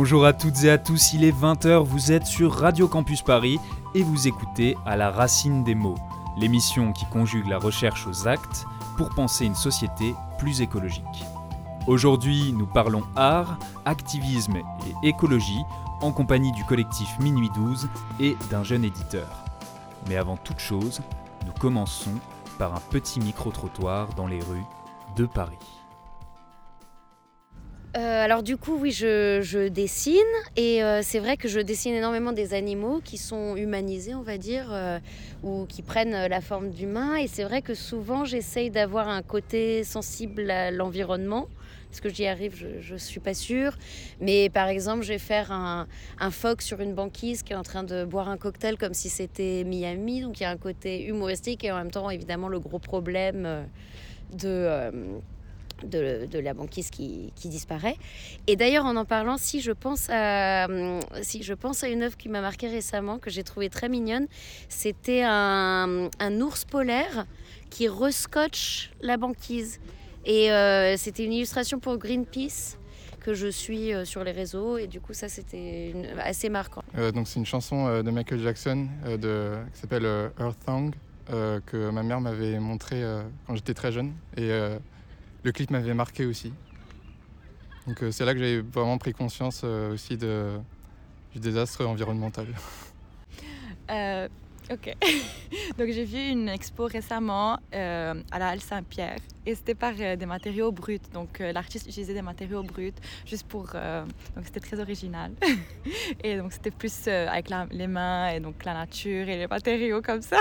Bonjour à toutes et à tous, il est 20h, vous êtes sur Radio Campus Paris et vous écoutez À la racine des mots, l'émission qui conjugue la recherche aux actes pour penser une société plus écologique. Aujourd'hui, nous parlons art, activisme et écologie en compagnie du collectif Minuit 12 et d'un jeune éditeur. Mais avant toute chose, nous commençons par un petit micro-trottoir dans les rues de Paris. Euh, alors du coup, oui, je, dessine et euh, c'est vrai que je dessine énormément des animaux qui sont humanisés, on va dire, euh, ou qui prennent la forme d'humains. Et c'est vrai que souvent, j'essaye d'avoir un côté sensible à l'environnement. Est-ce que j'y arrive? Je ne suis pas sûre. Mais par exemple, je vais faire un, un, phoque sur une banquise qui est en train de boire un cocktail comme si c'était Miami. Donc il y a un côté humoristique et en même temps, évidemment, le gros problème de de, la banquise qui, disparaît. Et d'ailleurs, en en parlant, si je pense à, si je pense à une œuvre qui m'a marqué récemment, que j'ai trouvée très mignonne, c'était un, ours polaire qui rescotche la banquise. Et euh, c'était une illustration pour Greenpeace que je suis euh, sur les réseaux et du coup ça c'était assez marquant. Euh, donc c'est une chanson de Michael Jackson qui s'appelle Earth Song que ma mère m'avait montré quand j'étais très jeune le clip m'avait marqué aussi. Donc euh, c'est là que j'ai vraiment pris conscience euh, aussi de, du désastre environnemental. Euh, ok. Donc j'ai vu une expo récemment à la Halle Saint-Pierre et c'était par des matériaux bruts. Donc l'artiste utilisait des matériaux bruts juste pour... donc c'était très original. et donc c'était plus avec les mains et donc la nature et les matériaux comme ça.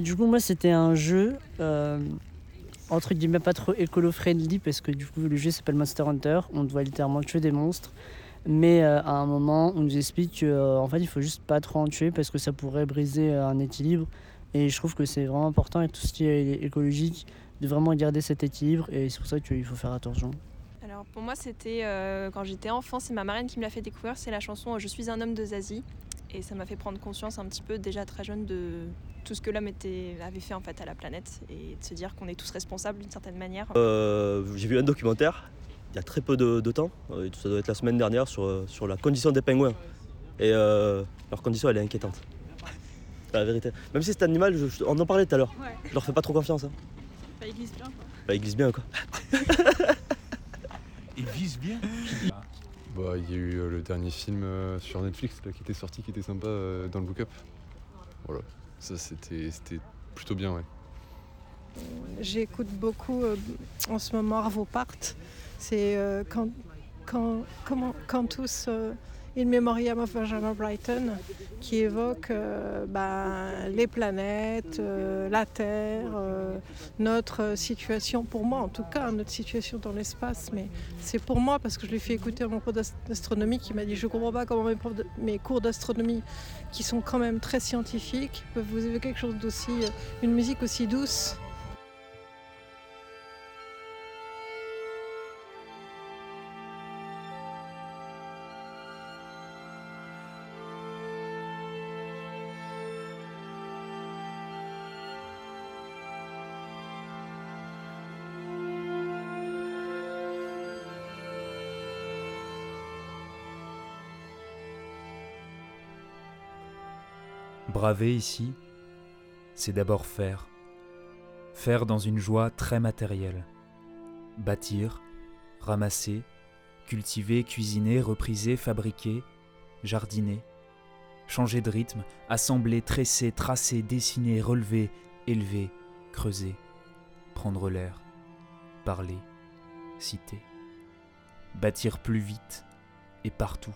du coup moi c'était un jeu entre guillemets pas trop écolo-friendly parce que du coup le jeu s'appelle Monster Hunter, on doit littéralement tuer des monstres. Mais euh, à un moment, on nous explique qu'en euh, fait, il faut juste pas trop en tuer parce que ça pourrait briser euh, un équilibre. Et je trouve que c'est vraiment important et tout ce qui est écologique de vraiment garder cet équilibre. Et c'est pour ça qu'il faut faire attention. Alors pour moi, c'était quand j'étais enfant, c'est ma marraine qui me l'a fait découvrir. C'est la chanson Je suis un homme de Zazie. Et ça m'a fait prendre conscience un petit peu déjà très jeune de tout ce que l'homme avait fait en fait à la planète et de se dire qu'on est tous responsables d'une certaine manière. Euh, j'ai vu un documentaire il y a très peu de, temps, euh, ça doit être la semaine dernière, sur, euh, sur la condition des pingouins. Et leur condition elle est inquiétante. C'est la vérité. Même si cet animal, on en parlait tout à l'heure, je leur fais pas trop confiance. Hein. Bah, il glisse bien quoi. Bah, il glisse bien quoi. il vise bien bah, il y a eu le dernier film sur Netflix qui était sorti qui était sympa dans le Look Up. Voilà. Ça, c'était plutôt bien, ouais. J'écoute beaucoup euh, en ce moment Arvo Part. C'est euh, quand, quand, comment, quand tous euh, In Memoriam of Benjamin Brighton, qui évoque euh, ben, les planètes, euh, la Terre, euh, notre situation, pour moi en tout cas, notre situation dans l'espace. Mais c'est pour moi parce que je l'ai fait écouter à mon prof d'astronomie qui m'a dit Je ne comprends pas comment mes, mes cours d'astronomie, qui sont quand même très scientifiques, peuvent vous évoquer quelque chose d'aussi. une musique aussi douce. Braver ici, c'est d'abord faire. Faire dans une joie très matérielle. Bâtir, ramasser, cultiver, cuisiner, repriser, fabriquer, jardiner. Changer de rythme, assembler, tresser, tracer, dessiner, relever, élever, creuser. Prendre l'air, parler, citer. Bâtir plus vite et partout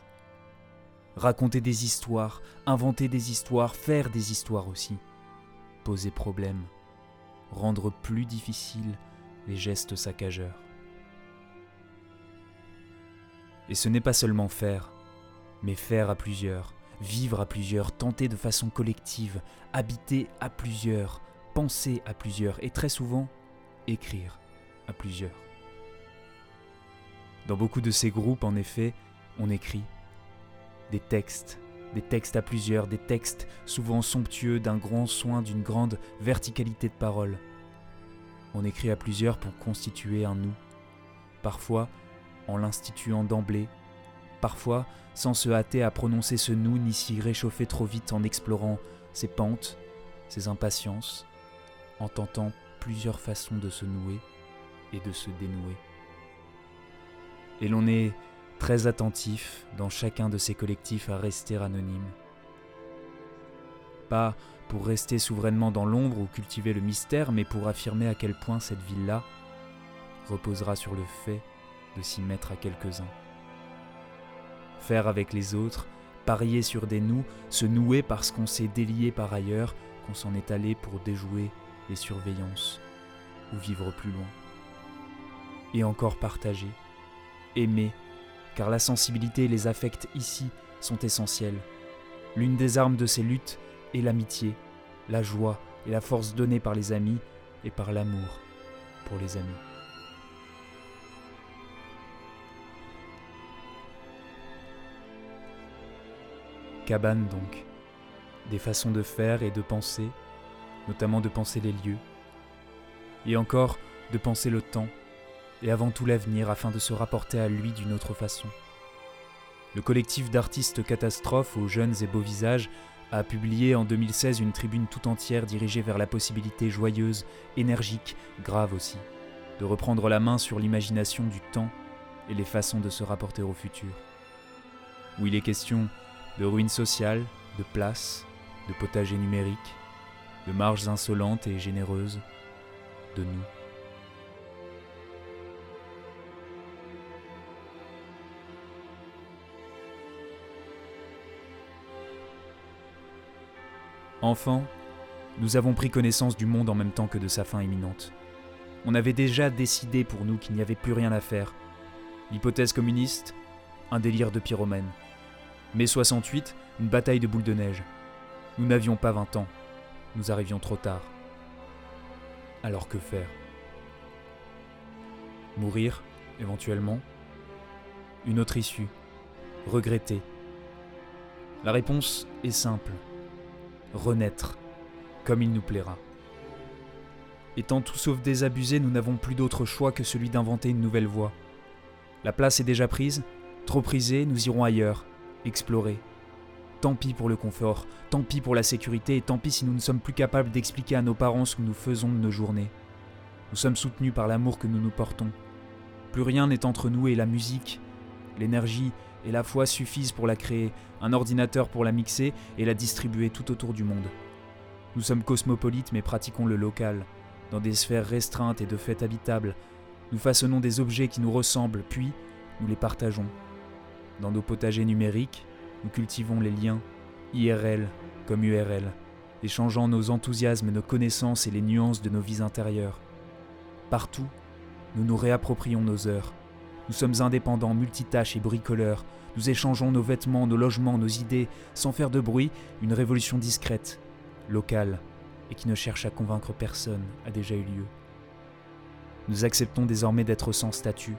raconter des histoires, inventer des histoires, faire des histoires aussi, poser problème, rendre plus difficile les gestes saccageurs. Et ce n'est pas seulement faire, mais faire à plusieurs, vivre à plusieurs, tenter de façon collective, habiter à plusieurs, penser à plusieurs et très souvent écrire à plusieurs. Dans beaucoup de ces groupes, en effet, on écrit des textes, des textes à plusieurs, des textes souvent somptueux d'un grand soin, d'une grande verticalité de parole. On écrit à plusieurs pour constituer un nous, parfois en l'instituant d'emblée, parfois sans se hâter à prononcer ce nous ni s'y réchauffer trop vite en explorant ses pentes, ses impatiences, en tentant plusieurs façons de se nouer et de se dénouer. Et l'on est très attentif dans chacun de ces collectifs à rester anonyme. Pas pour rester souverainement dans l'ombre ou cultiver le mystère, mais pour affirmer à quel point cette ville-là reposera sur le fait de s'y mettre à quelques-uns. Faire avec les autres, parier sur des nous, se nouer parce qu'on s'est délié par ailleurs, qu'on s'en est allé pour déjouer les surveillances ou vivre plus loin. Et encore partager, aimer, car la sensibilité et les affects ici sont essentiels. L'une des armes de ces luttes est l'amitié, la joie et la force donnée par les amis et par l'amour pour les amis. Cabane donc, des façons de faire et de penser, notamment de penser les lieux, et encore de penser le temps, et avant tout l'avenir afin de se rapporter à lui d'une autre façon. Le collectif d'artistes catastrophes aux jeunes et beaux visages a publié en 2016 une tribune tout entière dirigée vers la possibilité joyeuse, énergique, grave aussi, de reprendre la main sur l'imagination du temps et les façons de se rapporter au futur. Où il est question de ruines sociales, de places, de potagers numériques, de marges insolentes et généreuses, de nous. Enfant, nous avons pris connaissance du monde en même temps que de sa fin imminente. On avait déjà décidé pour nous qu'il n'y avait plus rien à faire. L'hypothèse communiste, un délire de pyromène. Mai 68, une bataille de boules de neige. Nous n'avions pas 20 ans. Nous arrivions trop tard. Alors que faire? Mourir, éventuellement? Une autre issue Regretter La réponse est simple. Renaître, comme il nous plaira. Étant tout sauf désabusés, nous n'avons plus d'autre choix que celui d'inventer une nouvelle voie. La place est déjà prise, trop prisée, nous irons ailleurs, explorer. Tant pis pour le confort, tant pis pour la sécurité, et tant pis si nous ne sommes plus capables d'expliquer à nos parents ce que nous faisons de nos journées. Nous sommes soutenus par l'amour que nous nous portons. Plus rien n'est entre nous et la musique. L'énergie et la foi suffisent pour la créer, un ordinateur pour la mixer et la distribuer tout autour du monde. Nous sommes cosmopolites mais pratiquons le local, dans des sphères restreintes et de fait habitables. Nous façonnons des objets qui nous ressemblent, puis nous les partageons. Dans nos potagers numériques, nous cultivons les liens, IRL comme URL, échangeant nos enthousiasmes, nos connaissances et les nuances de nos vies intérieures. Partout, nous nous réapproprions nos heures. Nous sommes indépendants, multitâches et bricoleurs. Nous échangeons nos vêtements, nos logements, nos idées, sans faire de bruit, une révolution discrète, locale, et qui ne cherche à convaincre personne a déjà eu lieu. Nous acceptons désormais d'être sans statut,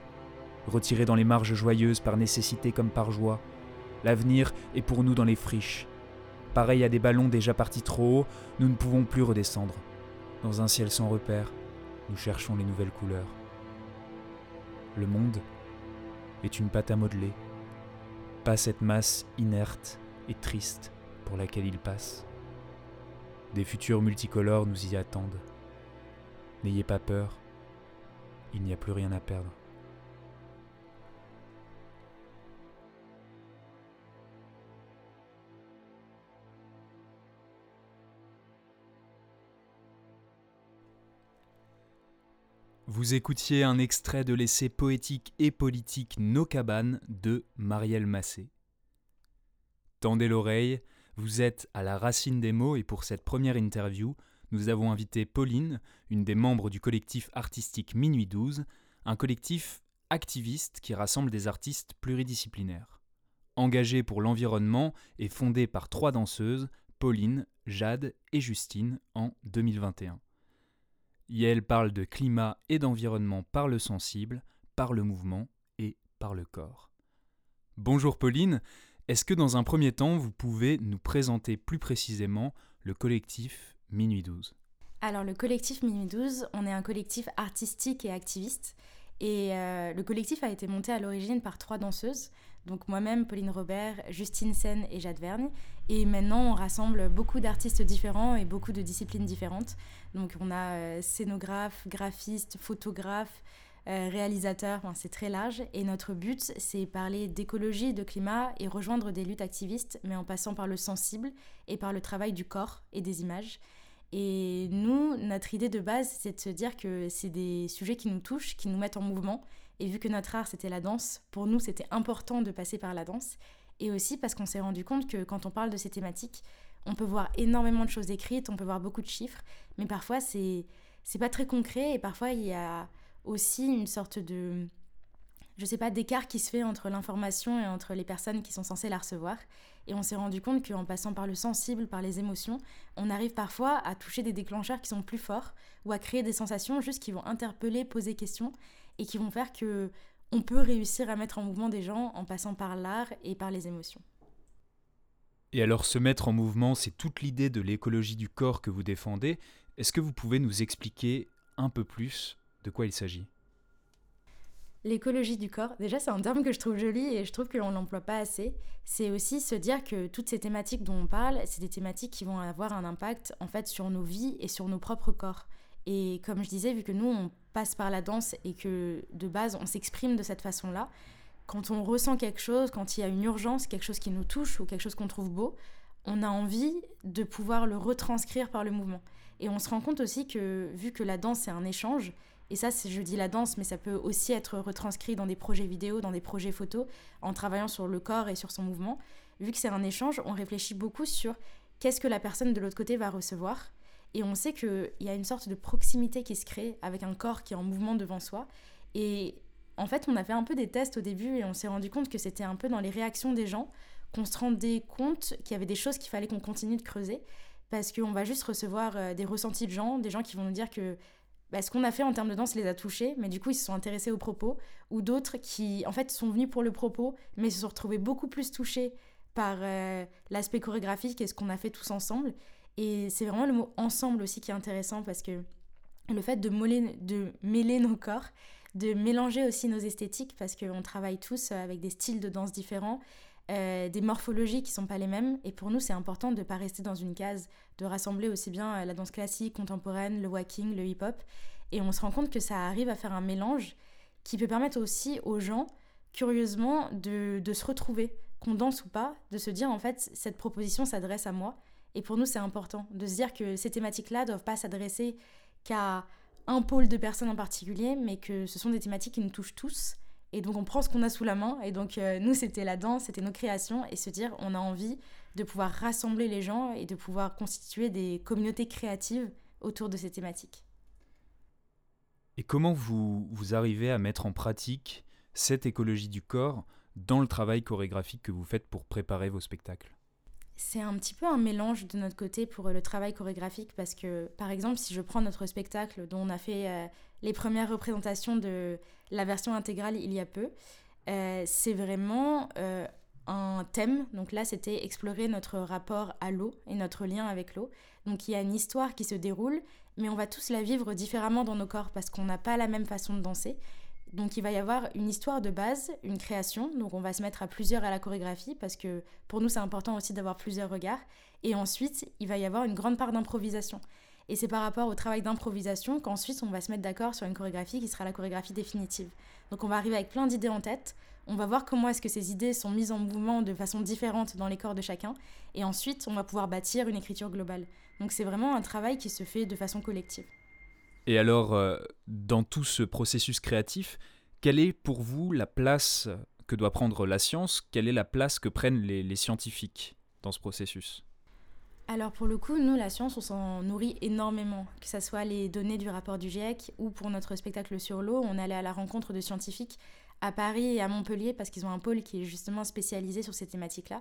retirés dans les marges joyeuses par nécessité comme par joie. L'avenir est pour nous dans les friches. Pareil à des ballons déjà partis trop haut, nous ne pouvons plus redescendre. Dans un ciel sans repère, nous cherchons les nouvelles couleurs. Le monde est une pâte à modeler, pas cette masse inerte et triste pour laquelle il passe. Des futurs multicolores nous y attendent. N'ayez pas peur, il n'y a plus rien à perdre. Vous écoutiez un extrait de l'essai poétique et politique Nos cabanes de Marielle Massé. Tendez l'oreille, vous êtes à la racine des mots et pour cette première interview, nous avons invité Pauline, une des membres du collectif artistique Minuit 12, un collectif activiste qui rassemble des artistes pluridisciplinaires. Engagé pour l'environnement et fondé par trois danseuses, Pauline, Jade et Justine, en 2021. Yel parle de climat et d'environnement par le sensible, par le mouvement et par le corps. Bonjour Pauline, est-ce que dans un premier temps vous pouvez nous présenter plus précisément le collectif Minuit 12 Alors le collectif Minuit 12, on est un collectif artistique et activiste. Et euh, le collectif a été monté à l'origine par trois danseuses. Donc moi-même, Pauline Robert, Justine Sen et Jade Vergne. Et maintenant, on rassemble beaucoup d'artistes différents et beaucoup de disciplines différentes. Donc on a euh, scénographe, graphiste, photographe, euh, réalisateur, c'est très large. Et notre but, c'est parler d'écologie, de climat et rejoindre des luttes activistes, mais en passant par le sensible et par le travail du corps et des images. Et nous, notre idée de base, c'est de se dire que c'est des sujets qui nous touchent, qui nous mettent en mouvement. Et vu que notre art, c'était la danse, pour nous, c'était important de passer par la danse. Et aussi parce qu'on s'est rendu compte que quand on parle de ces thématiques, on peut voir énormément de choses écrites, on peut voir beaucoup de chiffres, mais parfois, c'est c'est pas très concret et parfois il y a aussi une sorte de, je sais pas, d'écart qui se fait entre l'information et entre les personnes qui sont censées la recevoir. Et on s'est rendu compte qu'en passant par le sensible, par les émotions, on arrive parfois à toucher des déclencheurs qui sont plus forts ou à créer des sensations juste qui vont interpeller, poser questions et qui vont faire que on peut réussir à mettre en mouvement des gens en passant par l'art et par les émotions. Et alors se mettre en mouvement, c'est toute l'idée de l'écologie du corps que vous défendez. Est-ce que vous pouvez nous expliquer un peu plus de quoi il s'agit? L'écologie du corps, déjà c'est un terme que je trouve joli et je trouve que l'on l'emploie pas assez. C'est aussi se dire que toutes ces thématiques dont on parle, c'est des thématiques qui vont avoir un impact en fait sur nos vies et sur nos propres corps. Et comme je disais, vu que nous on passe par la danse et que de base on s'exprime de cette façon-là, quand on ressent quelque chose, quand il y a une urgence, quelque chose qui nous touche ou quelque chose qu'on trouve beau, on a envie de pouvoir le retranscrire par le mouvement. Et on se rend compte aussi que vu que la danse c'est un échange, et ça, je dis la danse, mais ça peut aussi être retranscrit dans des projets vidéo, dans des projets photos, en travaillant sur le corps et sur son mouvement. Vu que c'est un échange, on réfléchit beaucoup sur qu'est-ce que la personne de l'autre côté va recevoir. Et on sait qu'il y a une sorte de proximité qui se crée avec un corps qui est en mouvement devant soi. Et en fait, on a fait un peu des tests au début et on s'est rendu compte que c'était un peu dans les réactions des gens qu'on se rendait compte qu'il y avait des choses qu'il fallait qu'on continue de creuser. Parce qu'on va juste recevoir euh, des ressentis de gens, des gens qui vont nous dire que bah, ce qu'on a fait en termes de danse les a touchés, mais du coup ils se sont intéressés aux propos, ou d'autres qui en fait sont venus pour le propos, mais se sont retrouvés beaucoup plus touchés par euh, l'aspect chorégraphique et ce qu'on a fait tous ensemble. Et c'est vraiment le mot ensemble aussi qui est intéressant parce que le fait de, mêler nos corps, de mélanger aussi nos esthétiques parce qu'on travaille tous avec des styles de danse différents, euh, des morphologies qui sont pas les mêmes. Et pour nous, c'est important de ne pas rester dans une case, de rassembler aussi bien euh, la danse classique, contemporaine, le walking, le hip-hop. Et on se rend compte que ça arrive à faire un mélange qui peut permettre aussi aux gens, curieusement, de, de se retrouver, qu'on danse ou pas, de se dire en fait, cette proposition s'adresse à moi. Et pour nous, c'est important de se dire que ces thématiques-là ne doivent pas s'adresser qu'à un pôle de personnes en particulier, mais que ce sont des thématiques qui nous touchent tous et donc on prend ce qu'on a sous la main. Et donc euh, nous, c'était la danse, c'était nos créations. Et se dire, on a envie de pouvoir rassembler les gens et de pouvoir constituer des communautés créatives autour de ces thématiques. Et comment vous, vous arrivez à mettre en pratique cette écologie du corps dans le travail chorégraphique que vous faites pour préparer vos spectacles? C'est un petit peu un mélange de notre côté pour le travail chorégraphique parce que, par exemple, si je prends notre spectacle dont on a fait euh, les premières représentations de la version intégrale il y a peu, euh, c'est vraiment euh, un thème. Donc là, c'était explorer notre rapport à l'eau et notre lien avec l'eau. Donc il y a une histoire qui se déroule, mais on va tous la vivre différemment dans nos corps parce qu'on n'a pas la même façon de danser. Donc il va y avoir une histoire de base, une création. Donc on va se mettre à plusieurs à la chorégraphie parce que pour nous c'est important aussi d'avoir plusieurs regards. Et ensuite il va y avoir une grande part d'improvisation. Et c'est par rapport au travail d'improvisation qu'ensuite on va se mettre d'accord sur une chorégraphie qui sera la chorégraphie définitive. Donc on va arriver avec plein d'idées en tête. On va voir comment est-ce que ces idées sont mises en mouvement de façon différente dans les corps de chacun. Et ensuite on va pouvoir bâtir une écriture globale. Donc c'est vraiment un travail qui se fait de façon collective. Et alors, euh, dans tout ce processus créatif, quelle est pour vous la place que doit prendre la science? Quelle est la place que prennent les, scientifiques dans ce processus? Alors pour le coup, nous, la science, on s'en nourrit énormément, que ce soit les données du rapport du GIEC ou pour notre spectacle sur l'eau, on allait à la rencontre de scientifiques à Paris et à Montpellier parce qu'ils ont un pôle qui est justement spécialisé sur ces thématiques-là.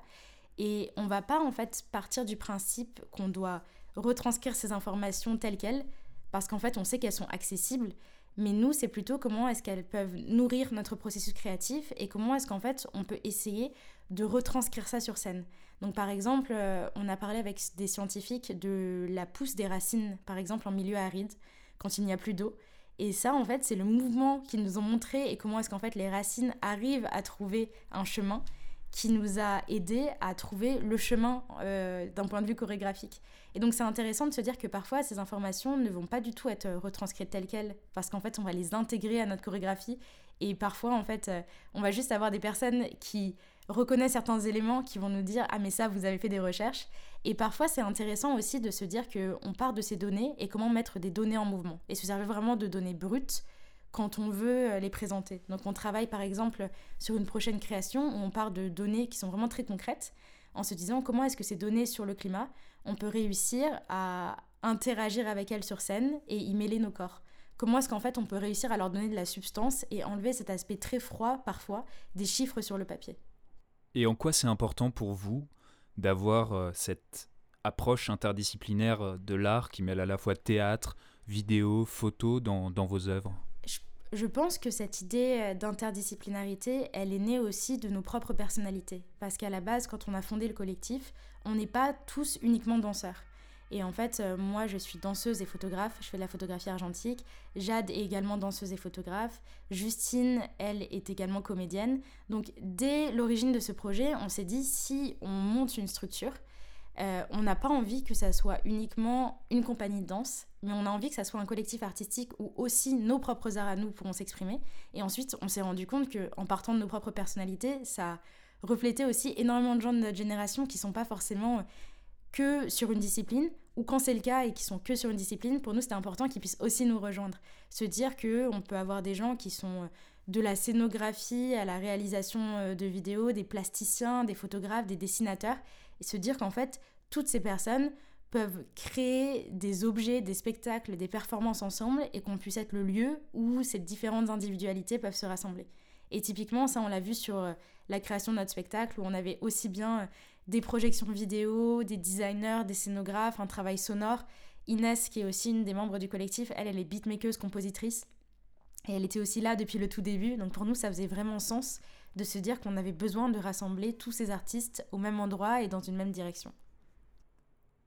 Et on va pas en fait partir du principe qu'on doit retranscrire ces informations telles quelles, parce qu'en fait, on sait qu'elles sont accessibles, mais nous, c'est plutôt comment est-ce qu'elles peuvent nourrir notre processus créatif et comment est-ce qu'en fait, on peut essayer de retranscrire ça sur scène. Donc, par exemple, euh, on a parlé avec des scientifiques de la pousse des racines, par exemple, en milieu aride, quand il n'y a plus d'eau. Et ça, en fait, c'est le mouvement qu'ils nous ont montré et comment est-ce qu'en fait les racines arrivent à trouver un chemin qui nous a aidé à trouver le chemin euh, d'un point de vue chorégraphique. Et donc c'est intéressant de se dire que parfois ces informations ne vont pas du tout être retranscrites telles quelles, parce qu'en fait on va les intégrer à notre chorégraphie, et parfois en fait euh, on va juste avoir des personnes qui reconnaissent certains éléments, qui vont nous dire ah mais ça vous avez fait des recherches, et parfois c'est intéressant aussi de se dire qu'on part de ces données et comment mettre des données en mouvement, et se servir vraiment de données brutes quand on veut euh, les présenter. Donc on travaille par exemple sur une prochaine création où on part de données qui sont vraiment très concrètes en se disant comment est-ce que ces données sur le climat, on peut réussir à interagir avec elles sur scène et y mêler nos corps. Comment est-ce qu'en fait on peut réussir à leur donner de la substance et enlever cet aspect très froid parfois des chiffres sur le papier? Et en quoi c'est important pour vous d'avoir euh, cette approche interdisciplinaire euh, de l'art qui mêle à la fois théâtre, vidéo, photo dans, dans vos œuvres? Je pense que cette idée euh, d'interdisciplinarité, elle est née aussi de nos propres personnalités. Parce qu'à la base, quand on a fondé le collectif, on n'est pas tous uniquement danseurs. Et en fait, euh, moi, je suis danseuse et photographe. Je fais de la photographie argentique. Jade est également danseuse et photographe. Justine, elle, est également comédienne. Donc, dès l'origine de ce projet, on s'est dit, si on monte une structure, euh, on n'a pas envie que ça soit uniquement une compagnie de danse, mais on a envie que ça soit un collectif artistique où aussi nos propres arts à nous pourront s'exprimer. Et ensuite, on s'est rendu compte qu'en partant de nos propres personnalités, ça reflétait aussi énormément de gens de notre génération qui sont pas forcément que sur une discipline, ou quand c'est le cas et qui sont que sur une discipline, pour nous c'était important qu'ils puissent aussi nous rejoindre. Se dire qu'on peut avoir des gens qui sont de la scénographie à la réalisation euh, de vidéos, des plasticiens, des photographes, des dessinateurs, et se dire qu'en fait, toutes ces personnes peuvent créer des objets, des spectacles, des performances ensemble, et qu'on puisse être le lieu où ces différentes individualités peuvent se rassembler. Et typiquement, ça, on l'a vu sur euh, la création de notre spectacle, où on avait aussi bien euh, des projections vidéo, des designers, des scénographes, un travail sonore. Inès, qui est aussi une des membres du collectif, elle, elle est beatmakeuse, compositrice. Et elle était aussi là depuis le tout début. Donc pour nous, ça faisait vraiment sens de se dire qu'on avait besoin de rassembler tous ces artistes au même endroit et dans une même direction.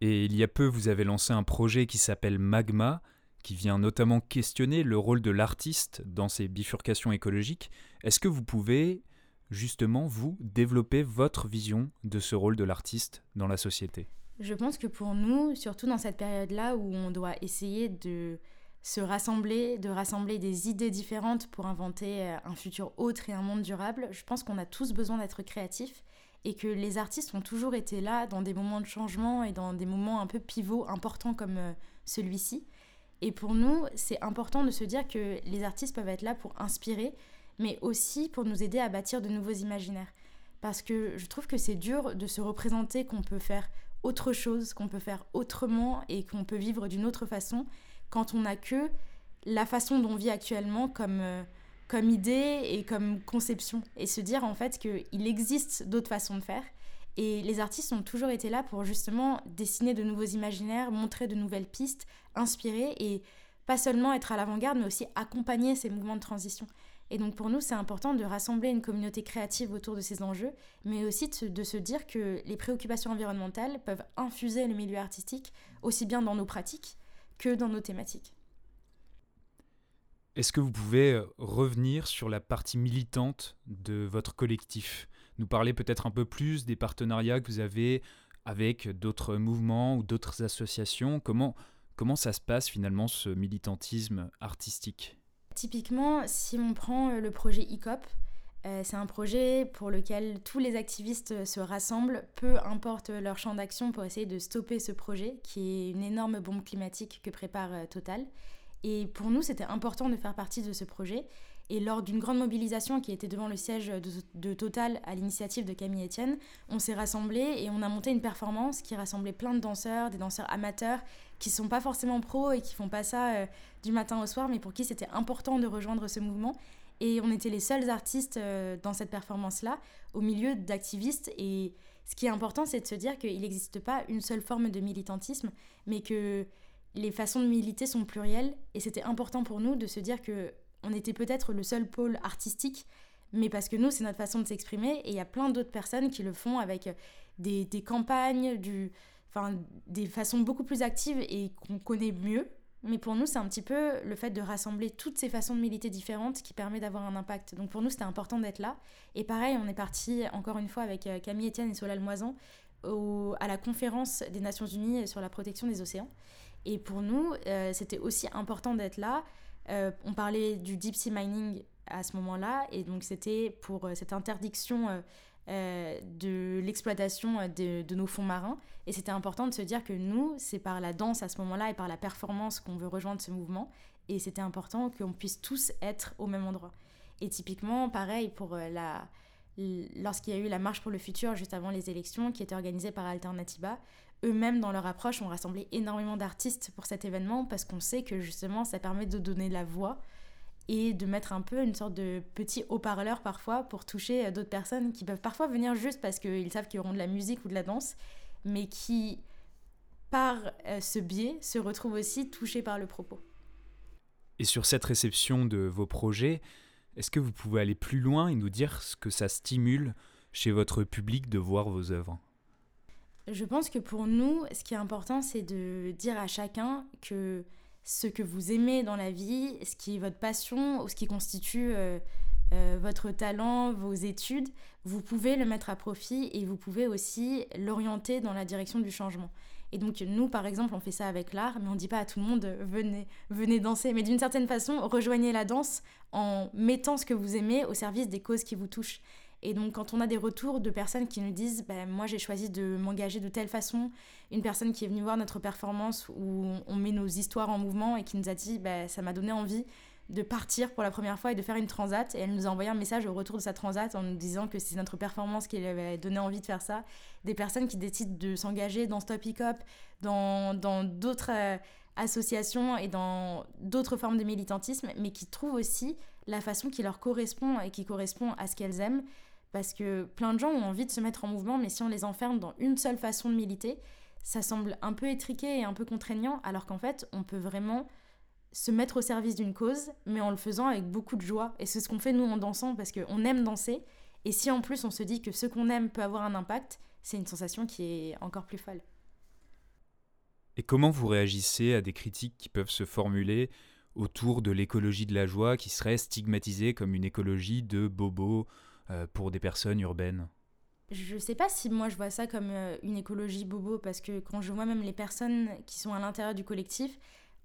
Et il y a peu, vous avez lancé un projet qui s'appelle Magma, qui vient notamment questionner le rôle de l'artiste dans ces bifurcations écologiques. Est-ce que vous pouvez justement, vous, développer votre vision de ce rôle de l'artiste dans la société? Je pense que pour nous, surtout dans cette période-là où on doit essayer de se rassembler, de rassembler des idées différentes pour inventer euh, un futur autre et un monde durable, je pense qu'on a tous besoin d'être créatifs et que les artistes ont toujours été là dans des moments de changement et dans des moments un peu pivots importants comme euh, celui-ci. Et pour nous, c'est important de se dire que les artistes peuvent être là pour inspirer, mais aussi pour nous aider à bâtir de nouveaux imaginaires. Parce que je trouve que c'est dur de se représenter qu'on peut faire autre chose, qu'on peut faire autrement et qu'on peut vivre d'une autre façon quand on n'a que la façon dont on vit actuellement comme, euh, comme idée et comme conception. Et se dire en fait qu'il existe d'autres façons de faire. Et les artistes ont toujours été là pour justement dessiner de nouveaux imaginaires, montrer de nouvelles pistes, inspirer et pas seulement être à l'avant-garde, mais aussi accompagner ces mouvements de transition. Et donc pour nous, c'est important de rassembler une communauté créative autour de ces enjeux, mais aussi de, se dire que les préoccupations environnementales peuvent infuser le milieu artistique aussi bien dans nos pratiques que dans nos thématiques. Est-ce que vous pouvez euh, revenir sur la partie militante de votre collectif? Nous parler peut-être un peu plus des partenariats que vous avez avec d'autres mouvements ou d'autres associations. Comment, comment ça se passe finalement ce militantisme artistique? Typiquement, si on prend euh, le projet ICOP, euh, c'est un projet pour lequel tous les activistes se rassemblent, peu importe leur champ d'action, pour essayer de stopper ce projet, qui est une énorme bombe climatique que prépare Total. Et pour nous, c'était important de faire partie de ce projet. Et lors d'une grande mobilisation qui était devant le siège de, Total à l'initiative de Camille Etienne, on s'est rassemblés et on a monté une performance qui rassemblait plein de danseurs, des danseurs amateurs qui sont pas forcément pros et qui font pas ça euh, du matin au soir, mais pour qui c'était important de rejoindre ce mouvement. Et on était les seuls artistes euh, dans cette performance-là, au milieu d'activistes. Et ce qui est important, c'est de se dire qu'il n'existe pas une seule forme de militantisme, mais que les façons de militer sont plurielles. Et c'était important pour nous de se dire que on était peut-être le seul pôle artistique, mais parce que nous, c'est notre façon de s'exprimer. Et il y a plein d'autres personnes qui le font avec des, campagnes, du, enfin, des façons beaucoup plus actives et qu'on connaît mieux. mais pour nous, c'est un petit peu le fait de rassembler toutes ces façons de militer différentes qui permet d'avoir un impact. Donc pour nous, c'était important d'être là. Et pareil, on est parti encore une fois avec euh, Camille Etienne et Solal Moisan à la conférence des Nations Unies sur la protection des océans. Et pour nous, euh, c'était aussi important d'être là. Euh, on parlait du deep sea mining à ce moment-là, et donc c'était pour cette interdiction euh, de l'exploitation euh, de, nos fonds marins. Et c'était important de se dire que nous, c'est par la danse à ce moment-là et par la performance qu'on veut rejoindre ce mouvement. Et c'était important qu'on puisse tous être au même endroit. Et typiquement, pareil, pour euh, la, lorsqu'il y a eu la marche pour le futur juste avant les élections, qui était organisée par Alternativa, eux-mêmes dans leur approche ont rassemblé énormément d'artistes pour cet événement parce qu'on sait que justement ça permet de donner la voix et de mettre un peu une sorte de petit haut-parleur parfois pour toucher euh, d'autres personnes qui peuvent parfois venir juste parce qu'ils savent qu'ils auront de la musique ou de la danse, mais qui, par euh, ce biais, se retrouvent aussi touchés par le propos. Et sur cette réception de vos projets, est-ce que vous pouvez aller plus loin et nous dire ce que ça stimule chez votre public de voir vos œuvres? Je pense que pour nous, ce qui est important, c'est de dire à chacun que ce que vous aimez dans la vie, ce qui est votre passion, ou ce qui constitue euh, euh, votre talent, vos études, vous pouvez le mettre à profit et vous pouvez aussi l'orienter dans la direction du changement. Et donc nous, par exemple, on fait ça avec l'art, mais on ne dit pas à tout le monde venez, venez danser. Mais d'une certaine façon, rejoignez la danse en mettant ce que vous aimez au service des causes qui vous touchent. Et donc quand on a des retours de personnes qui nous disent ben, moi j'ai choisi de m'engager de telle façon, une personne qui est venue voir notre performance où on met nos histoires en mouvement et qui nous a dit ben, ça m'a donné envie de partir pour la première fois et de faire une transat. Et elle nous a envoyé un message au retour de sa transat en nous disant que c'est notre performance qui lui avait donné envie de faire ça. Des personnes qui décident de s'engager dans Stop Hip Hop, dans d'autres euh, associations et dans d'autres formes de militantisme, mais qui trouvent aussi la façon qui leur correspond et qui correspond à ce qu'elles aiment parce que plein de gens ont envie de se mettre en mouvement, mais si on les enferme dans une seule façon de militer, ça semble un peu étriqué et un peu contraignant, alors qu'en fait, on peut vraiment se mettre au service d'une cause, mais en le faisant avec beaucoup de joie. Et c'est ce qu'on fait nous en dansant, parce qu'on aime danser. Et si en plus on se dit que ce qu'on aime peut avoir un impact, c'est une sensation qui est encore plus folle. Et comment vous réagissez à des critiques qui peuvent se formuler autour de l'écologie de la joie qui serait stigmatisée comme une écologie de bobo, euh, pour des personnes urbaines je sais pas si moi je vois ça comme euh, une écologie bobo parce que quand je vois même les personnes qui sont à l'intérieur du collectif,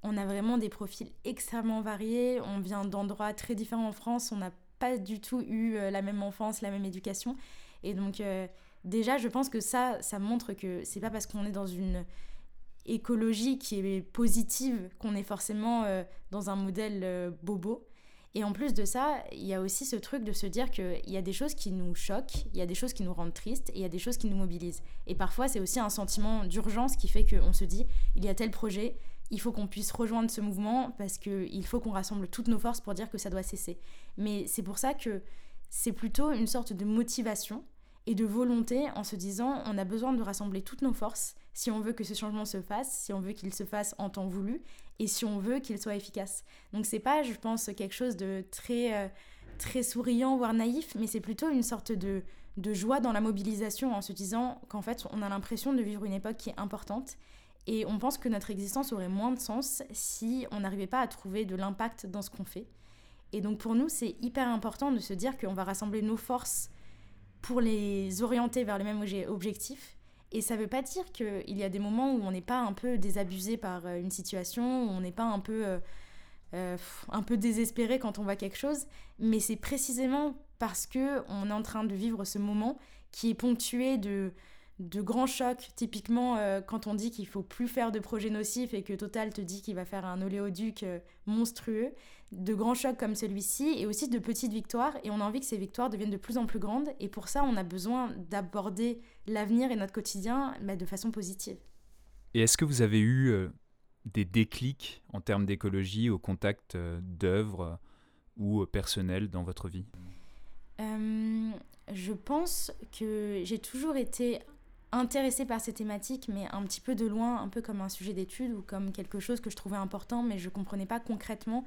on a vraiment des profils extrêmement variés, on vient d'endroits très différents en France, on n'a pas du tout eu euh, la même enfance, la même éducation. Et donc déjà je pense que ça ça montre que c'est pas parce qu'on est dans une écologie qui est positive qu'on est forcément dans un modèle bobo et en plus de ça, il y a aussi ce truc de se dire qu'il y a des choses qui nous choquent, il y a des choses qui nous rendent tristes et il y a des choses qui nous mobilisent. Et parfois, c'est aussi un sentiment d'urgence qui fait qu'on se dit, il y a tel projet, il faut qu'on puisse rejoindre ce mouvement parce qu'il faut qu'on rassemble toutes nos forces pour dire que ça doit cesser. Mais c'est pour ça que c'est plutôt une sorte de motivation et de volonté en se disant on a besoin de rassembler toutes nos forces si on veut que ce changement se fasse, si on veut qu'il se fasse en temps voulu et si on veut qu'il soit efficace. Donc c'est pas, je pense, quelque chose de très, euh, très souriant, voire naïf, mais c'est plutôt une sorte de, de joie dans la mobilisation en se disant qu'en fait on a l'impression de vivre une époque qui est importante et on pense que notre existence aurait moins de sens si on n'arrivait pas à trouver de l'impact dans ce qu'on fait. Et donc pour nous, c'est hyper important de se dire qu'on va rassembler nos forces pour les orienter vers le même objectif. Et ça ne veut pas dire qu'il y a des moments où on n'est pas un peu désabusé par euh, une situation, où on n'est pas un peu, euh, euh, un peu désespéré quand on voit quelque chose, mais c'est précisément parce qu'on est en train de vivre ce moment qui est ponctué de, de grands chocs. Typiquement, quand on dit qu'il faut plus faire de projets nocifs et que Total te dit qu'il va faire un oléoduc monstrueux, de grands chocs comme celui-ci et aussi de petites victoires. Et on a envie que ces victoires deviennent de plus en plus grandes. Et pour ça, on a besoin d'aborder l'avenir et notre quotidien bah, de façon positive. Et est-ce que vous avez eu euh, des déclics en termes d'écologie au contact d'œuvres ou personnelles dans votre vie? Je pense que j'ai toujours été intéressée par ces thématiques, mais un petit peu de loin, un peu comme un sujet d'étude ou comme quelque chose que je trouvais important, mais je ne comprenais pas concrètement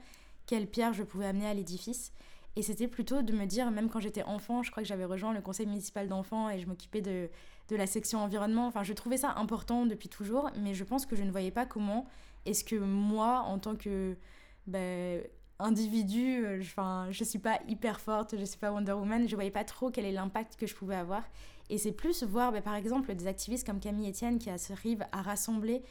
quelle pierre je pouvais amener à l'édifice. Et c'était plutôt de me dire, même quand j'étais enfant, je crois que j'avais rejoint le conseil municipal d'enfants et je m'occupais de, de la section environnement. Enfin, je trouvais ça important depuis toujours, mais je pense que je ne voyais pas comment est-ce que moi, en tant que ben, individu, euh, enfin, je suis pas hyper forte, je suis pas Wonder Woman, je voyais pas trop quel est l'impact que je pouvais avoir. Et c'est plus voir, ben, par exemple, des activistes comme Camille Etienne qui arrivent à rassembler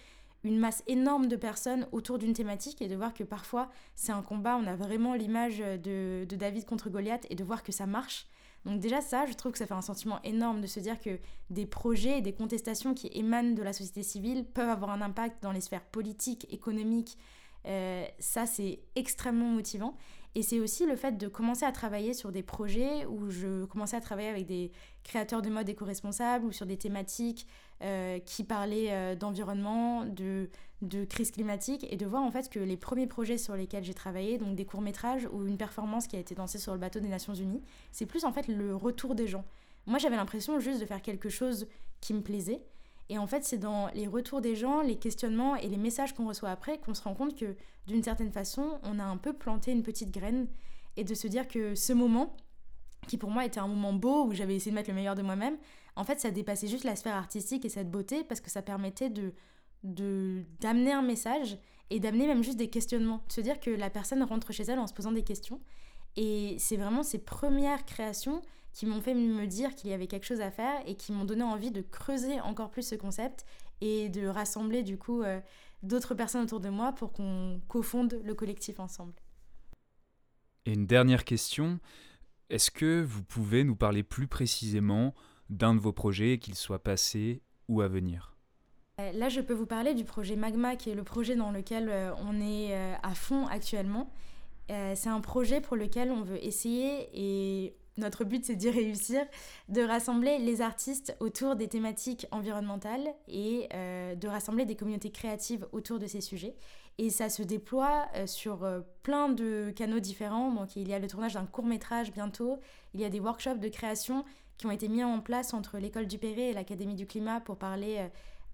une masse énorme de personnes autour d'une thématique et de voir que parfois c'est un combat, on a vraiment l'image de, de, David contre Goliath et de voir que ça marche. Donc déjà ça, je trouve que ça fait un sentiment énorme de se dire que des projets et des contestations qui émanent de la société civile peuvent avoir un impact dans les sphères politiques, économiques, euh, ça, c'est extrêmement motivant. Et c'est aussi le fait de commencer à travailler sur des projets où je commençais à travailler avec des créateurs de mode éco-responsables ou sur des thématiques euh, qui parlaient euh, d'environnement, de, de crise climatique et de voir en fait que les premiers projets sur lesquels j'ai travaillé, donc des courts-métrages ou une performance qui a été dansée sur le bateau des Nations Unies, c'est plus en fait le retour des gens. Moi j'avais l'impression juste de faire quelque chose qui me plaisait et en fait, c'est dans les retours des gens, les questionnements et les messages qu'on reçoit après qu'on se rend compte que d'une certaine façon, on a un peu planté une petite graine et de se dire que ce moment, qui pour moi était un moment beau où j'avais essayé de mettre le meilleur de moi-même, en fait, ça dépassait juste la sphère artistique et cette beauté parce que ça permettait de d'amener un message et d'amener même juste des questionnements, de se dire que la personne rentre chez elle en se posant des questions. Et c'est vraiment ces premières créations qui m'ont fait me dire qu'il y avait quelque chose à faire et qui m'ont donné envie de creuser encore plus ce concept et de rassembler du coup euh, d'autres personnes autour de moi pour qu'on cofonde le collectif ensemble. Et une dernière question, est-ce que vous pouvez nous parler plus précisément d'un de vos projets, qu'il soit passé ou à venir? Euh, Là, je peux vous parler du projet Magma, qui est le projet dans lequel euh, on est à fond actuellement. C'est un projet pour lequel on veut essayer, et notre but, c'est d'y réussir, de rassembler les artistes autour des thématiques environnementales et euh, de rassembler des communautés créatives autour de ces sujets. Et ça se déploie euh, sur euh, plein de canaux différents. Donc il y a le tournage d'un court métrage bientôt, il y a des workshops de création qui ont été mis en place entre l'école du Perret et l'Académie du climat pour parler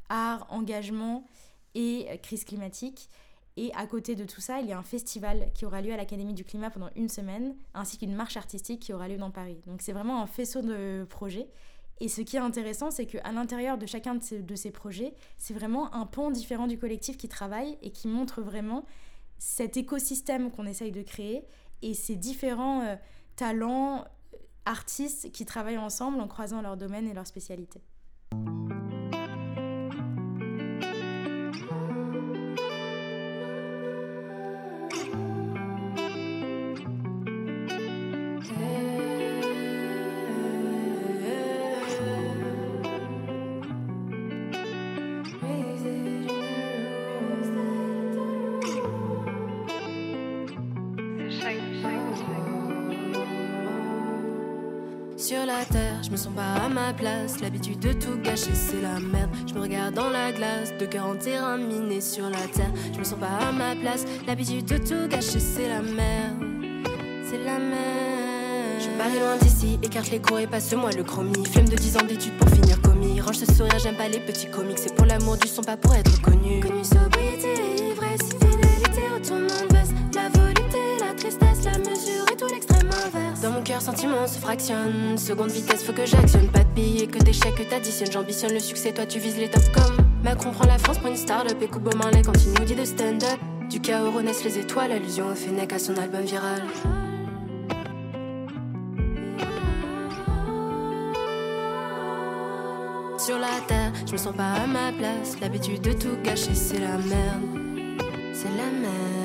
art, engagement et crise climatique. Et à côté de tout ça, il y a un festival qui aura lieu à l'Académie du Climat pendant une semaine, ainsi qu'une marche artistique qui aura lieu dans Paris. Donc c'est vraiment un faisceau de projets. Et ce qui est intéressant, c'est qu'à l'intérieur de chacun de ces, projets, c'est vraiment un pont différent du collectif qui travaille et qui montre vraiment cet écosystème qu'on essaye de créer et ces différents euh, talents, euh, artistes qui travaillent ensemble en croisant leur domaine et leur spécialité. je me sens pas à ma place. L'habitude de tout gâcher, c'est la merde. Je me regarde dans la glace, de cœur en terrain miné sur la terre. Je me sens pas à ma place. L'habitude de tout gâcher, c'est la merde. C'est la merde. Je parie loin d'ici, écarte les cours et passe-moi le chromie. Flemme de 10 ans d'études pour finir commis. Range ce sourire, j'aime pas les petits comics. C'est pour l'amour du son, pas pour être connu. Connu, sobriété Dans mon cœur, sentiment se fractionne. Seconde vitesse, faut que j'actionne. Pas de billets, que d'échecs, que t'additionnes. J'ambitionne le succès, toi tu vises les top comme. Macron prend la France pour une start-up et coupe au Marley quand il nous dit de stand-up. Du chaos renaissent les étoiles, allusion au Fennec à son album viral. Sur la terre, je me sens pas à ma place. L'habitude de tout gâcher, c'est la merde. C'est la merde.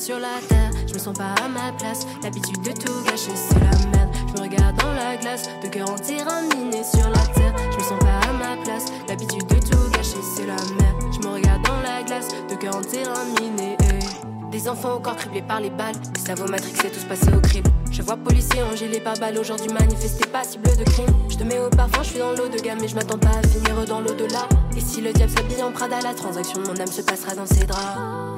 Sur la terre, je me sens pas à ma place. L'habitude de tout gâcher, c'est la merde. Je me regarde dans la glace, de cœur en terrain miné sur la terre. Je me sens pas à ma place. L'habitude de tout gâcher, c'est la merde. Je me regarde dans la glace, de cœur en terrain miné. Des enfants au corps criblés par les balles, des cerveaux matrixés tous passés au crible. Je vois policiers engelés par balles aujourd'hui manifester pas cible de crime. Je te mets au parfum, je suis dans l'eau de gamme, mais je m'attends pas à finir dans l'au-delà. Et si le diable s'habille en Prada, la transaction, mon âme se passera dans ses draps.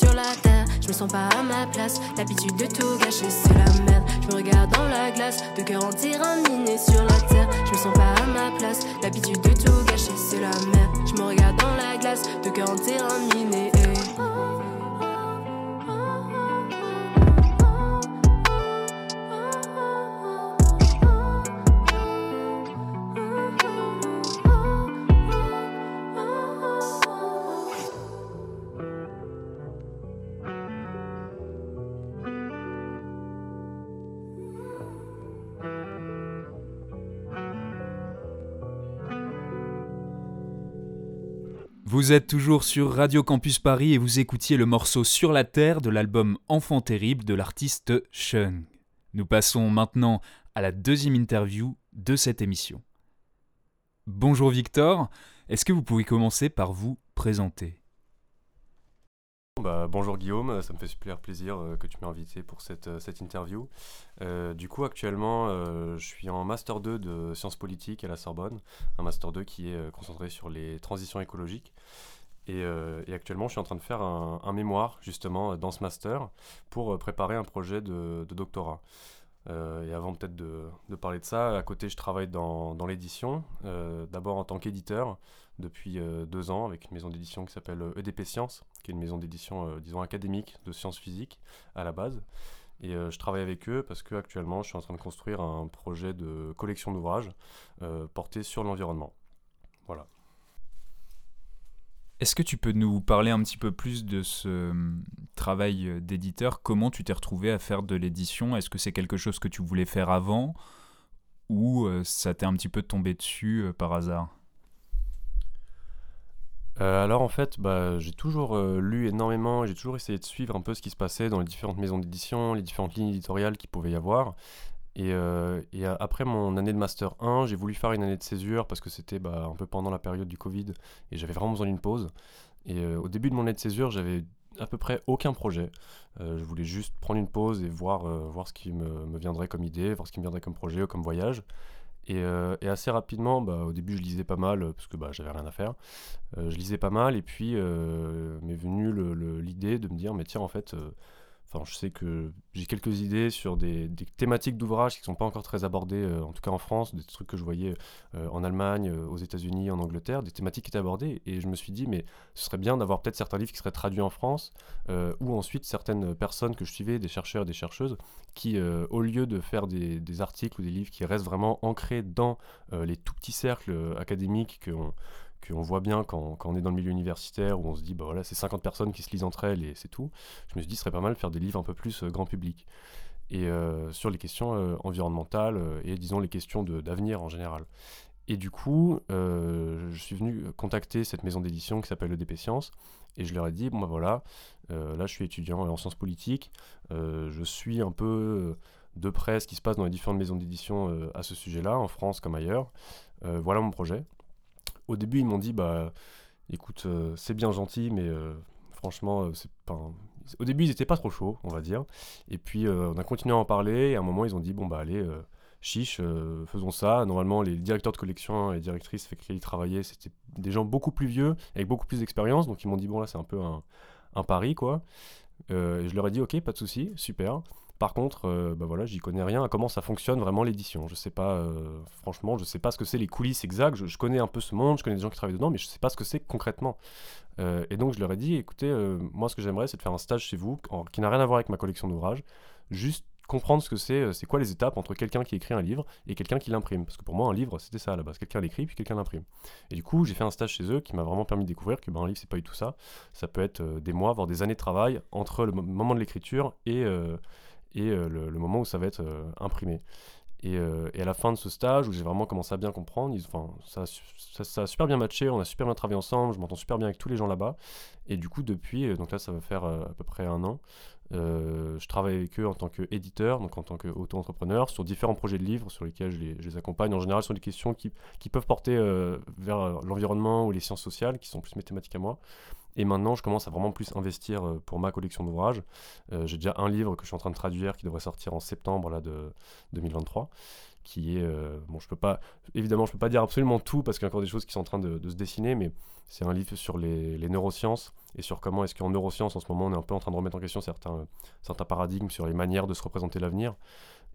Sur la terre, je me sens pas à ma place. L'habitude de tout gâcher, c'est la merde. Je me regarde dans la glace, de cœur en miné sur la terre. Je me sens pas à ma place. L'habitude de tout gâcher, c'est la merde. Je me regarde dans la glace, de cœur en terrain Vous êtes toujours sur Radio Campus Paris et vous écoutiez le morceau Sur la Terre de l'album Enfant terrible de l'artiste Shung. Nous passons maintenant à la deuxième interview de cette émission. Bonjour Victor, est-ce que vous pouvez commencer par vous présenter? Bah, bonjour Guillaume, ça me fait super plaisir euh, que tu m'aies invité pour cette, euh, interview. Euh, du coup, actuellement, je suis en Master 2 de sciences politiques à la Sorbonne, un Master 2 qui est concentré sur les transitions écologiques. Et, actuellement, je suis en train de faire un, mémoire justement dans ce master pour préparer un projet de, doctorat. et avant peut-être de, parler de ça, à côté, je travaille dans l'édition, d'abord en tant qu'éditeur, depuis euh, deux ans avec une maison d'édition qui s'appelle EDP euh, e Sciences, qui est une maison d'édition, euh, disons, académique de sciences physiques à la base. Et je travaille avec eux parce qu'actuellement, je suis en train de construire un projet de collection d'ouvrages porté sur l'environnement. Voilà. Est-ce que tu peux nous parler un petit peu plus de ce travail d'éditeur? Comment tu t'es retrouvé à faire de l'édition? Est-ce que c'est quelque chose que tu voulais faire avant? Ou ça t'est un petit peu tombé dessus par hasard? Euh, alors en fait, bah, j'ai toujours euh, lu énormément, j'ai toujours essayé de suivre un peu ce qui se passait dans les différentes maisons d'édition, les différentes lignes éditoriales qu'il pouvait y avoir. Et, euh, après mon année de Master 1, j'ai voulu faire une année de césure parce que c'était bah, un peu pendant la période du Covid et j'avais vraiment besoin d'une pause. Et au début de mon année de césure, j'avais à peu près aucun projet. je voulais juste prendre une pause et voir, voir ce qui me, me, viendrait comme idée, voir ce qui me viendrait comme projet ou comme voyage. Euh, et, assez rapidement, bah, au début je lisais pas mal parce que bah, j'avais rien à faire. Euh, je lisais pas mal et puis euh, m'est venue l'idée de me dire mais tiens en fait Enfin, je sais que j'ai quelques idées sur des, thématiques d'ouvrages qui ne sont pas encore très abordées, euh, en tout cas en France, des trucs que je voyais euh, en Allemagne, euh, aux États-Unis, en Angleterre, des thématiques qui étaient abordées. Et je me suis dit, mais ce serait bien d'avoir peut-être certains livres qui seraient traduits en France, ou ensuite certaines personnes que je suivais, des chercheurs, des chercheuses, qui, au lieu de faire des, des, articles ou des livres qui restent vraiment ancrés dans les tout petits cercles académiques qu'on qu'on voit bien quand, on est dans le milieu universitaire où on se dit bah voilà c'est 50 personnes qui se lisent entre elles et c'est tout je me suis dit ce serait pas mal de faire des livres un peu plus euh, grand public. Et euh, sur les questions euh, environnementales et disons les questions d'avenir en général. Et du coup je suis venu contacter cette maison d'édition qui s'appelle EDP Sciences et je leur ai dit bon bah voilà là je suis étudiant en sciences politiques je suis un peu de près ce qui se passe dans les différentes maisons d'édition à ce sujet là en France comme ailleurs. Voilà mon projet au début, ils m'ont dit bah écoute, euh, c'est bien gentil, mais euh, franchement, euh, c'est pas. Au début, ils n'étaient pas trop chauds, on va dire. Et puis, on a continué à en parler. Et à un moment, ils ont dit bon bah allez, chiche, faisons ça. Normalement, les directeurs de collection et directrices avec qui ils travaillaient, c'était des gens beaucoup plus vieux, avec beaucoup plus d'expérience. Donc, ils m'ont dit bon là, c'est un peu un, un pari quoi. je leur ai dit ok, pas de souci, super. Par contre, euh, bah voilà, j'y connais rien à comment ça fonctionne vraiment l'édition. Je sais pas, euh, franchement, je sais pas ce que c'est les coulisses exactes. Je, connais un peu ce monde, je connais des gens qui travaillent dedans, mais je sais pas ce que c'est concrètement. Euh, et donc je leur ai dit, écoutez, moi ce que j'aimerais, c'est de faire un stage chez vous, qui n'a rien à voir avec ma collection d'ouvrages, juste comprendre ce que c'est, c'est quoi les étapes entre quelqu'un qui écrit un livre et quelqu'un qui l'imprime. Parce que pour moi, un livre, c'était ça à la base. Quelqu'un l'écrit, puis quelqu'un l'imprime. Et du coup, j'ai fait un stage chez eux qui m'a vraiment permis de découvrir que ben, un livre, c'est pas du tout ça. Ça peut être des mois, voire des années de travail entre le moment de l'écriture et, et euh, le, moment où ça va être euh, imprimé. Euh, et, à la fin de ce stage, où j'ai vraiment commencé à bien comprendre, ça, ça, a super bien matché, on a super bien travaillé ensemble, je m'entends super bien avec tous les gens là-bas. Et du coup, depuis, donc là, ça va faire à peu près un an, je travaille avec eux en tant qu'éditeur, donc en tant qu'auto-entrepreneur, sur différents projets de livres sur lesquels je les, accompagne, en général sur des questions qui, qui peuvent porter vers l'environnement ou les sciences sociales, qui sont plus mes thématiques à moi. Et maintenant, je commence à vraiment plus investir euh, pour ma collection d'ouvrages. Euh, j'ai déjà un livre que je suis en train de traduire qui devrait sortir en septembre là, de 2023 qui est euh, bon je peux pas évidemment je peux pas dire absolument tout parce qu'il y a encore des choses qui sont en train de, se dessiner mais c'est un livre sur les, neurosciences et sur comment est-ce qu'en neurosciences, en ce moment, on est un peu en train de remettre en question certains, certains paradigmes sur les manières de se représenter l'avenir.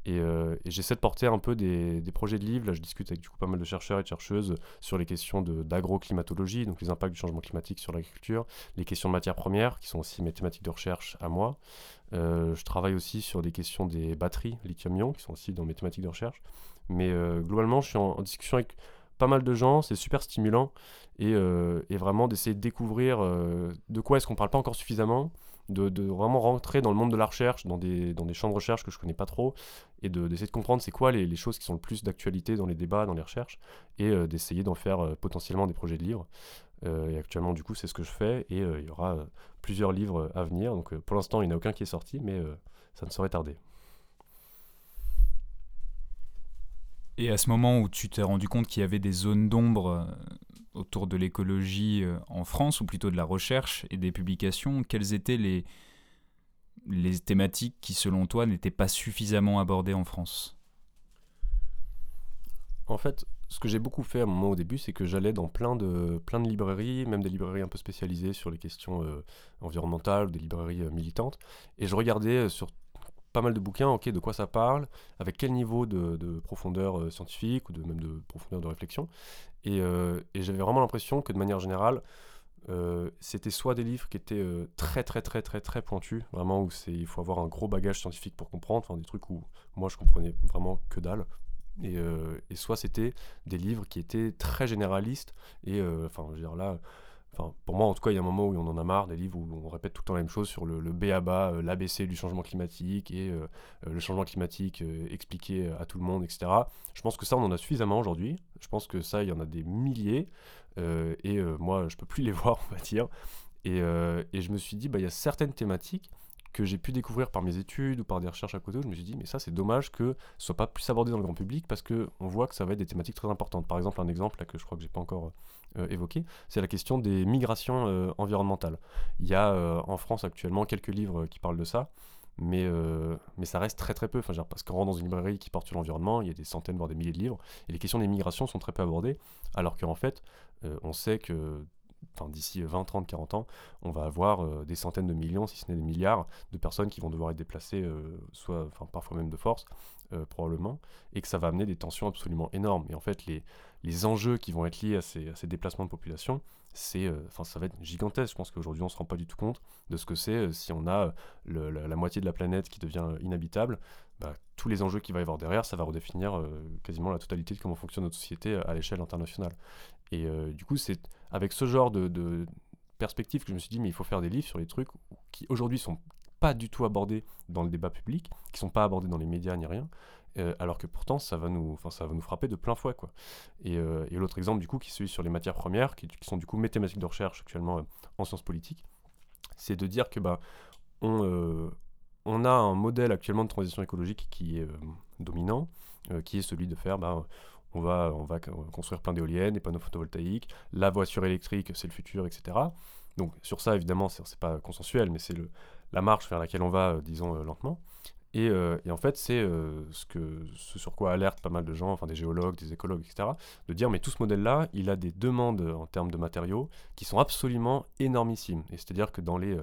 Et, euh, et j'essaie de porter un peu des, projets de livres. Là, je discute avec du coup pas mal de chercheurs et de chercheuses sur les questions d'agroclimatologie, donc les impacts du changement climatique sur l'agriculture, les questions de matières premières, qui sont aussi mes thématiques de recherche à moi. Euh, je travaille aussi sur des questions des batteries lithium-ion, qui sont aussi dans mes thématiques de recherche. Mais euh, globalement, je suis en, en, discussion avec pas mal de gens, c'est super stimulant, et, et vraiment d'essayer de découvrir de quoi est-ce qu'on parle pas encore suffisamment, de, vraiment rentrer dans le monde de la recherche, dans des, champs de recherche que je connais pas trop, et d'essayer de, comprendre c'est quoi les, les, choses qui sont le plus d'actualité dans les débats, dans les recherches, et euh, d'essayer d'en faire euh, potentiellement des projets de livres. Euh, et actuellement, du coup, c'est ce que je fais, et il y aura plusieurs livres à venir. Donc pour l'instant, il n'y en a aucun qui est sorti, mais ça ne saurait tarder. Et à ce moment où tu t'es rendu compte qu'il y avait des zones d'ombre autour de l'écologie en France, ou plutôt de la recherche et des publications, quelles étaient les, les thématiques qui, selon toi, n'étaient pas suffisamment abordées en France? En fait, ce que j'ai beaucoup fait à moment au début, c'est que j'allais dans plein de, plein de librairies, même des librairies un peu spécialisées sur les questions euh, environnementales, des librairies euh, militantes, et je regardais sur pas mal de bouquins, ok, de quoi ça parle, avec quel niveau de, de profondeur euh, scientifique ou même de profondeur de réflexion. Et, euh, et j'avais vraiment l'impression que de manière générale, euh, c'était soit des livres qui étaient très très très très très pointus, vraiment où il faut avoir un gros bagage scientifique pour comprendre, enfin des trucs où moi je comprenais vraiment que dalle. Et, et soit c'était des livres qui étaient très généralistes et enfin je veux dire là Enfin, pour moi, en tout cas, il y a un moment où on en a marre des livres où on répète tout le temps la même chose sur le, le B à bas, euh, l'ABC du changement climatique et euh, le changement climatique euh, expliqué à tout le monde, etc. Je pense que ça, on en a suffisamment aujourd'hui. Je pense que ça, il y en a des milliers. et moi, je peux plus les voir, on va dire. Et, et je me suis dit, bah, il y a certaines thématiques que j'ai pu découvrir par mes études ou par des recherches à côté, je me suis dit, mais ça, c'est dommage que ce soit pas plus abordé dans le grand public parce qu'on voit que ça va être des thématiques très importantes. Par exemple, un exemple là, que je crois que j'ai pas encore euh, évoqué, c'est la question des migrations euh, environnementales. Il y a euh, en France actuellement quelques livres qui parlent de ça. Mais, mais ça reste très très peu. Enfin, parce qu'on rentre dans une librairie qui porte sur l'environnement, il y a des centaines, voire des milliers de livres, et les questions des migrations sont très peu abordées, alors qu'en fait, on sait que enfin, d'ici 20, 30, 40 ans, on va avoir euh, des centaines de millions, si ce n'est des milliards, de personnes qui vont devoir être déplacées, euh, soit, enfin, parfois même de force, euh, probablement, et que ça va amener des tensions absolument énormes. Et en fait, les, les enjeux qui vont être liés à ces, ces déplacements de population, c'est, enfin, ça va être gigantesque. Je pense qu'aujourd'hui, on ne se rend pas du tout compte de ce que c'est si on a la, moitié de la planète qui devient inhabitable. Bah, tous les enjeux qu'il va y avoir derrière, ça va redéfinir quasiment la totalité de comment fonctionne notre société à l'échelle internationale. Et du coup, c'est avec ce genre de, perspective que je me suis dit, mais il faut faire des livres sur les trucs qui aujourd'hui sont pas du tout abordés dans le débat public, qui sont pas abordés dans les médias ni rien, euh, alors que pourtant ça va nous, ça va nous frapper de plein fouet quoi. Et, euh, l'autre exemple du coup qui est celui sur les matières premières, qui, sont du coup mes thématiques de recherche actuellement euh, en sciences politiques, c'est de dire que bah on a un modèle actuellement de transition écologique qui est dominant, qui est celui de faire bah, on va, on va construire plein d'éoliennes, des panneaux photovoltaïques, la voiture électrique, c'est le futur, etc. Donc sur ça, évidemment, c'est pas consensuel, mais c'est la marche vers laquelle on va, euh, disons, euh, lentement. Et, euh, et, en fait, c'est ce, ce sur quoi alertent pas mal de gens, enfin des géologues, des écologues, etc., de dire, mais tout ce modèle-là, il a des demandes en termes de matériaux qui sont absolument énormissimes. Et c'est-à-dire que dans les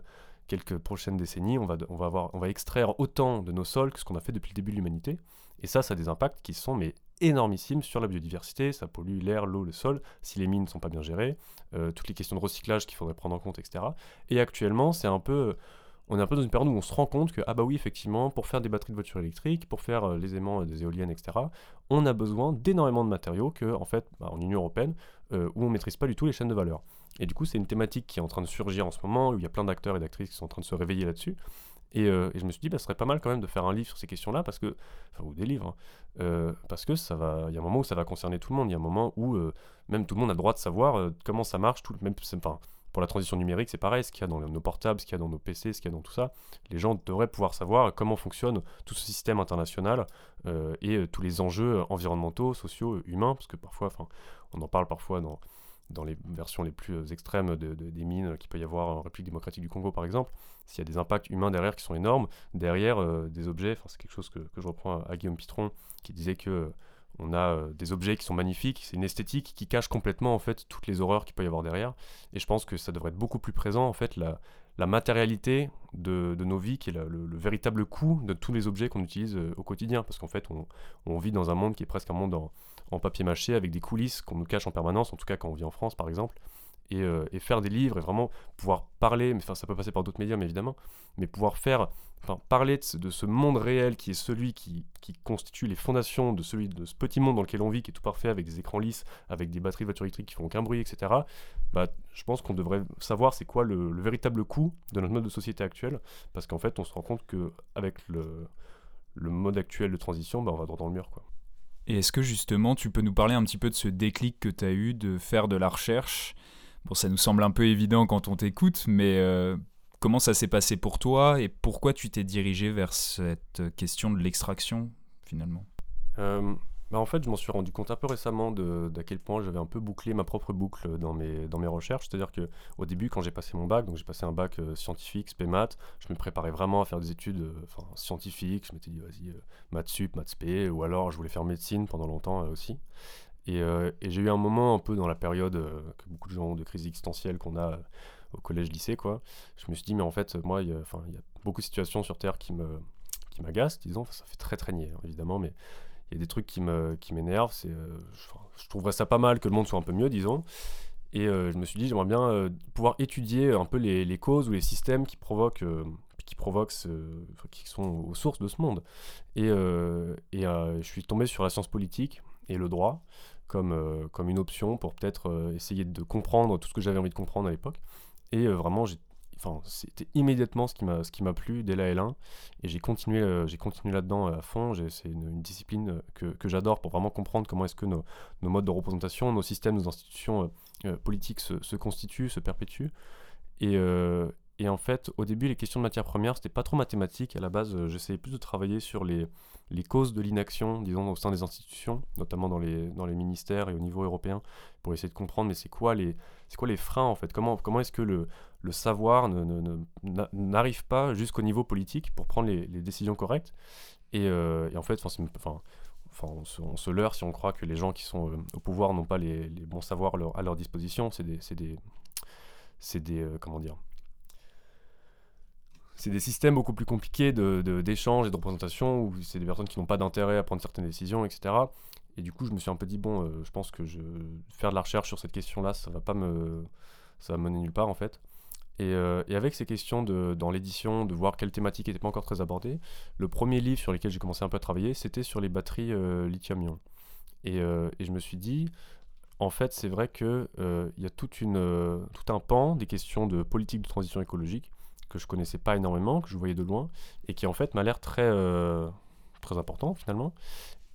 quelques prochaines décennies, on va extraire autant de nos sols que ce qu'on a fait depuis le début de l'humanité. Et ça, ça a des impacts qui sont mais énormissime sur la biodiversité, ça pollue l'air, l'eau, le sol, si les mines ne sont pas bien gérées, euh, toutes les questions de recyclage qu'il faudrait prendre en compte, etc. Et actuellement, c'est un peu... On est un peu dans une période où on se rend compte que, ah bah oui, effectivement, pour faire des batteries de voitures électriques, pour faire euh, les aimants des éoliennes, etc., on a besoin d'énormément de matériaux que, en fait, bah, en Union Européenne, euh, où on ne maîtrise pas du tout les chaînes de valeur. Et du coup, c'est une thématique qui est en train de surgir en ce moment, où il y a plein d'acteurs et d'actrices qui sont en train de se réveiller là-dessus. Et, euh, et, je me suis dit, bah, ce serait pas mal quand même de faire un livre sur ces questions-là, parce que, ou des livres, hein, euh, parce que ça va, il y a un moment où ça va concerner tout le monde, il y a un moment où euh, même tout le monde a le droit de savoir comment ça marche, tout, même, enfin, pour la transition numérique, c'est pareil, ce qu'il y a dans nos portables, ce qu'il y a dans nos PC, ce qu'il y a dans tout ça, les gens devraient pouvoir savoir comment fonctionne tout ce système international et tous les enjeux environnementaux, sociaux, humains, parce que parfois, enfin, on en parle parfois dans dans les versions les plus euh, extrêmes de, de, des mines qu'il peut y avoir en République démocratique du Congo par exemple, s'il y a des impacts humains derrière qui sont énormes, derrière euh, des objets, c'est quelque chose que, je reprends à, Guillaume Pitron qui disait que on a des objets qui sont magnifiques, c'est une esthétique qui cache complètement en fait toutes les horreurs qu'il peut y avoir derrière. Et je pense que ça devrait être beaucoup plus présent en fait la, la matérialité de, nos vies, qui est le, véritable coût de tous les objets qu'on utilise au quotidien. Parce qu'en fait, on, vit dans un monde qui est presque un monde en, en papier mâché avec des coulisses qu'on nous cache en permanence, en tout cas quand on vit en France par exemple. Euh, et, faire des livres et vraiment pouvoir parler, mais ça peut passer par d'autres médias évidemment, mais pouvoir faire, parler de ce, monde réel qui est celui qui, constitue les fondations de, celui, de ce petit monde dans lequel on vit, qui est tout parfait, avec des écrans lisses, avec des batteries voitures électriques qui font aucun bruit, etc. Bah, je pense qu'on devrait savoir c'est quoi le, véritable coût de notre mode de société actuel, parce qu'en fait on se rend compte qu'avec le, le mode actuel de transition, bah, on va droit dans le mur. Quoi. Et est-ce que justement tu peux nous parler un petit peu de ce déclic que tu as eu de faire de la recherche? Bon, ça nous semble un peu évident quand on t'écoute, mais euh, comment ça s'est passé pour toi et pourquoi tu t'es dirigé vers cette question de l'extraction finalement? Euh, bah En fait, je m'en suis rendu compte un peu récemment d'à quel point j'avais un peu bouclé ma propre boucle dans mes, dans mes recherches. C'est-à-dire qu'au début, quand j'ai passé mon bac, donc j'ai passé un bac euh, scientifique, spé maths, je me préparais vraiment à faire des études scientifiques. Je m'étais dit, vas-y, maths sup, maths spé, ou alors je voulais faire médecine pendant longtemps aussi. Euh, et, j'ai eu un moment un peu dans la période euh, que beaucoup de gens ont de crise existentielle qu'on a euh, au collège-lycée, quoi. Je me suis dit, mais en fait, moi, il y a beaucoup de situations sur Terre qui me qui m'agacent, disons. ça fait très traîner, hein, évidemment, mais il y a des trucs qui me qui m'énervent. C'est, je, trouverais ça pas mal que le monde soit un peu mieux, disons. Et je me suis dit, j'aimerais bien pouvoir étudier un peu les, les, causes ou les systèmes qui provoquent qui provoquent qui sont aux sources de ce monde. Et, et je suis tombé sur la science politique et le droit comme, euh, comme une option pour peut-être euh, essayer de comprendre tout ce que j'avais envie de comprendre à l'époque. Et euh, vraiment, j'ai C'était immédiatement ce qui m'a ce qui m'a plu dès la L1 et j'ai continué j'ai continué là-dedans à fond. C'est une, discipline que, que j'adore pour vraiment comprendre comment est-ce que nos, nos, modes de représentation nos systèmes nos institutions politiques se, se, constituent se perpétuent. Et, et en fait au début les questions de matière première c'était pas trop mathématique. À la base j'essayais plus de travailler sur les les causes de l'inaction, disons, au sein des institutions, notamment dans les, dans les ministères et au niveau européen, pour essayer de comprendre, mais c'est quoi les, c'est quoi les freins en fait? Comment, comment est-ce que le, le savoir n'arrive pas jusqu'au niveau politique pour prendre les, décisions correctes? Et, euh, et, en fait, on, se, on se leurre si on croit que les gens qui sont euh, au pouvoir n'ont pas les, les, bons savoirs à leur disposition. C'est des, c'est des, c'est des euh, comment dire? C'est des systèmes beaucoup plus compliqués de, et de représentation où c'est des personnes qui n'ont pas d'intérêt à prendre certaines décisions, etc. Et du coup, je me suis un peu dit, bon, euh, je pense que faire de la recherche sur cette question-là, ça va pas me, ça va mener nulle part en fait. Et, euh, et avec ces questions de, dans l'édition, de voir quelle thématique n'était pas encore très abordée, le premier livre sur lequel j'ai commencé un peu à travailler, c'était sur les batteries euh, lithium-ion. Et, je me suis dit, en fait, c'est vrai qu'il il y a tout un pan des questions de politique de transition écologique que je connaissais pas énormément, que je voyais de loin, et qui en fait m'a l'air très, très important finalement.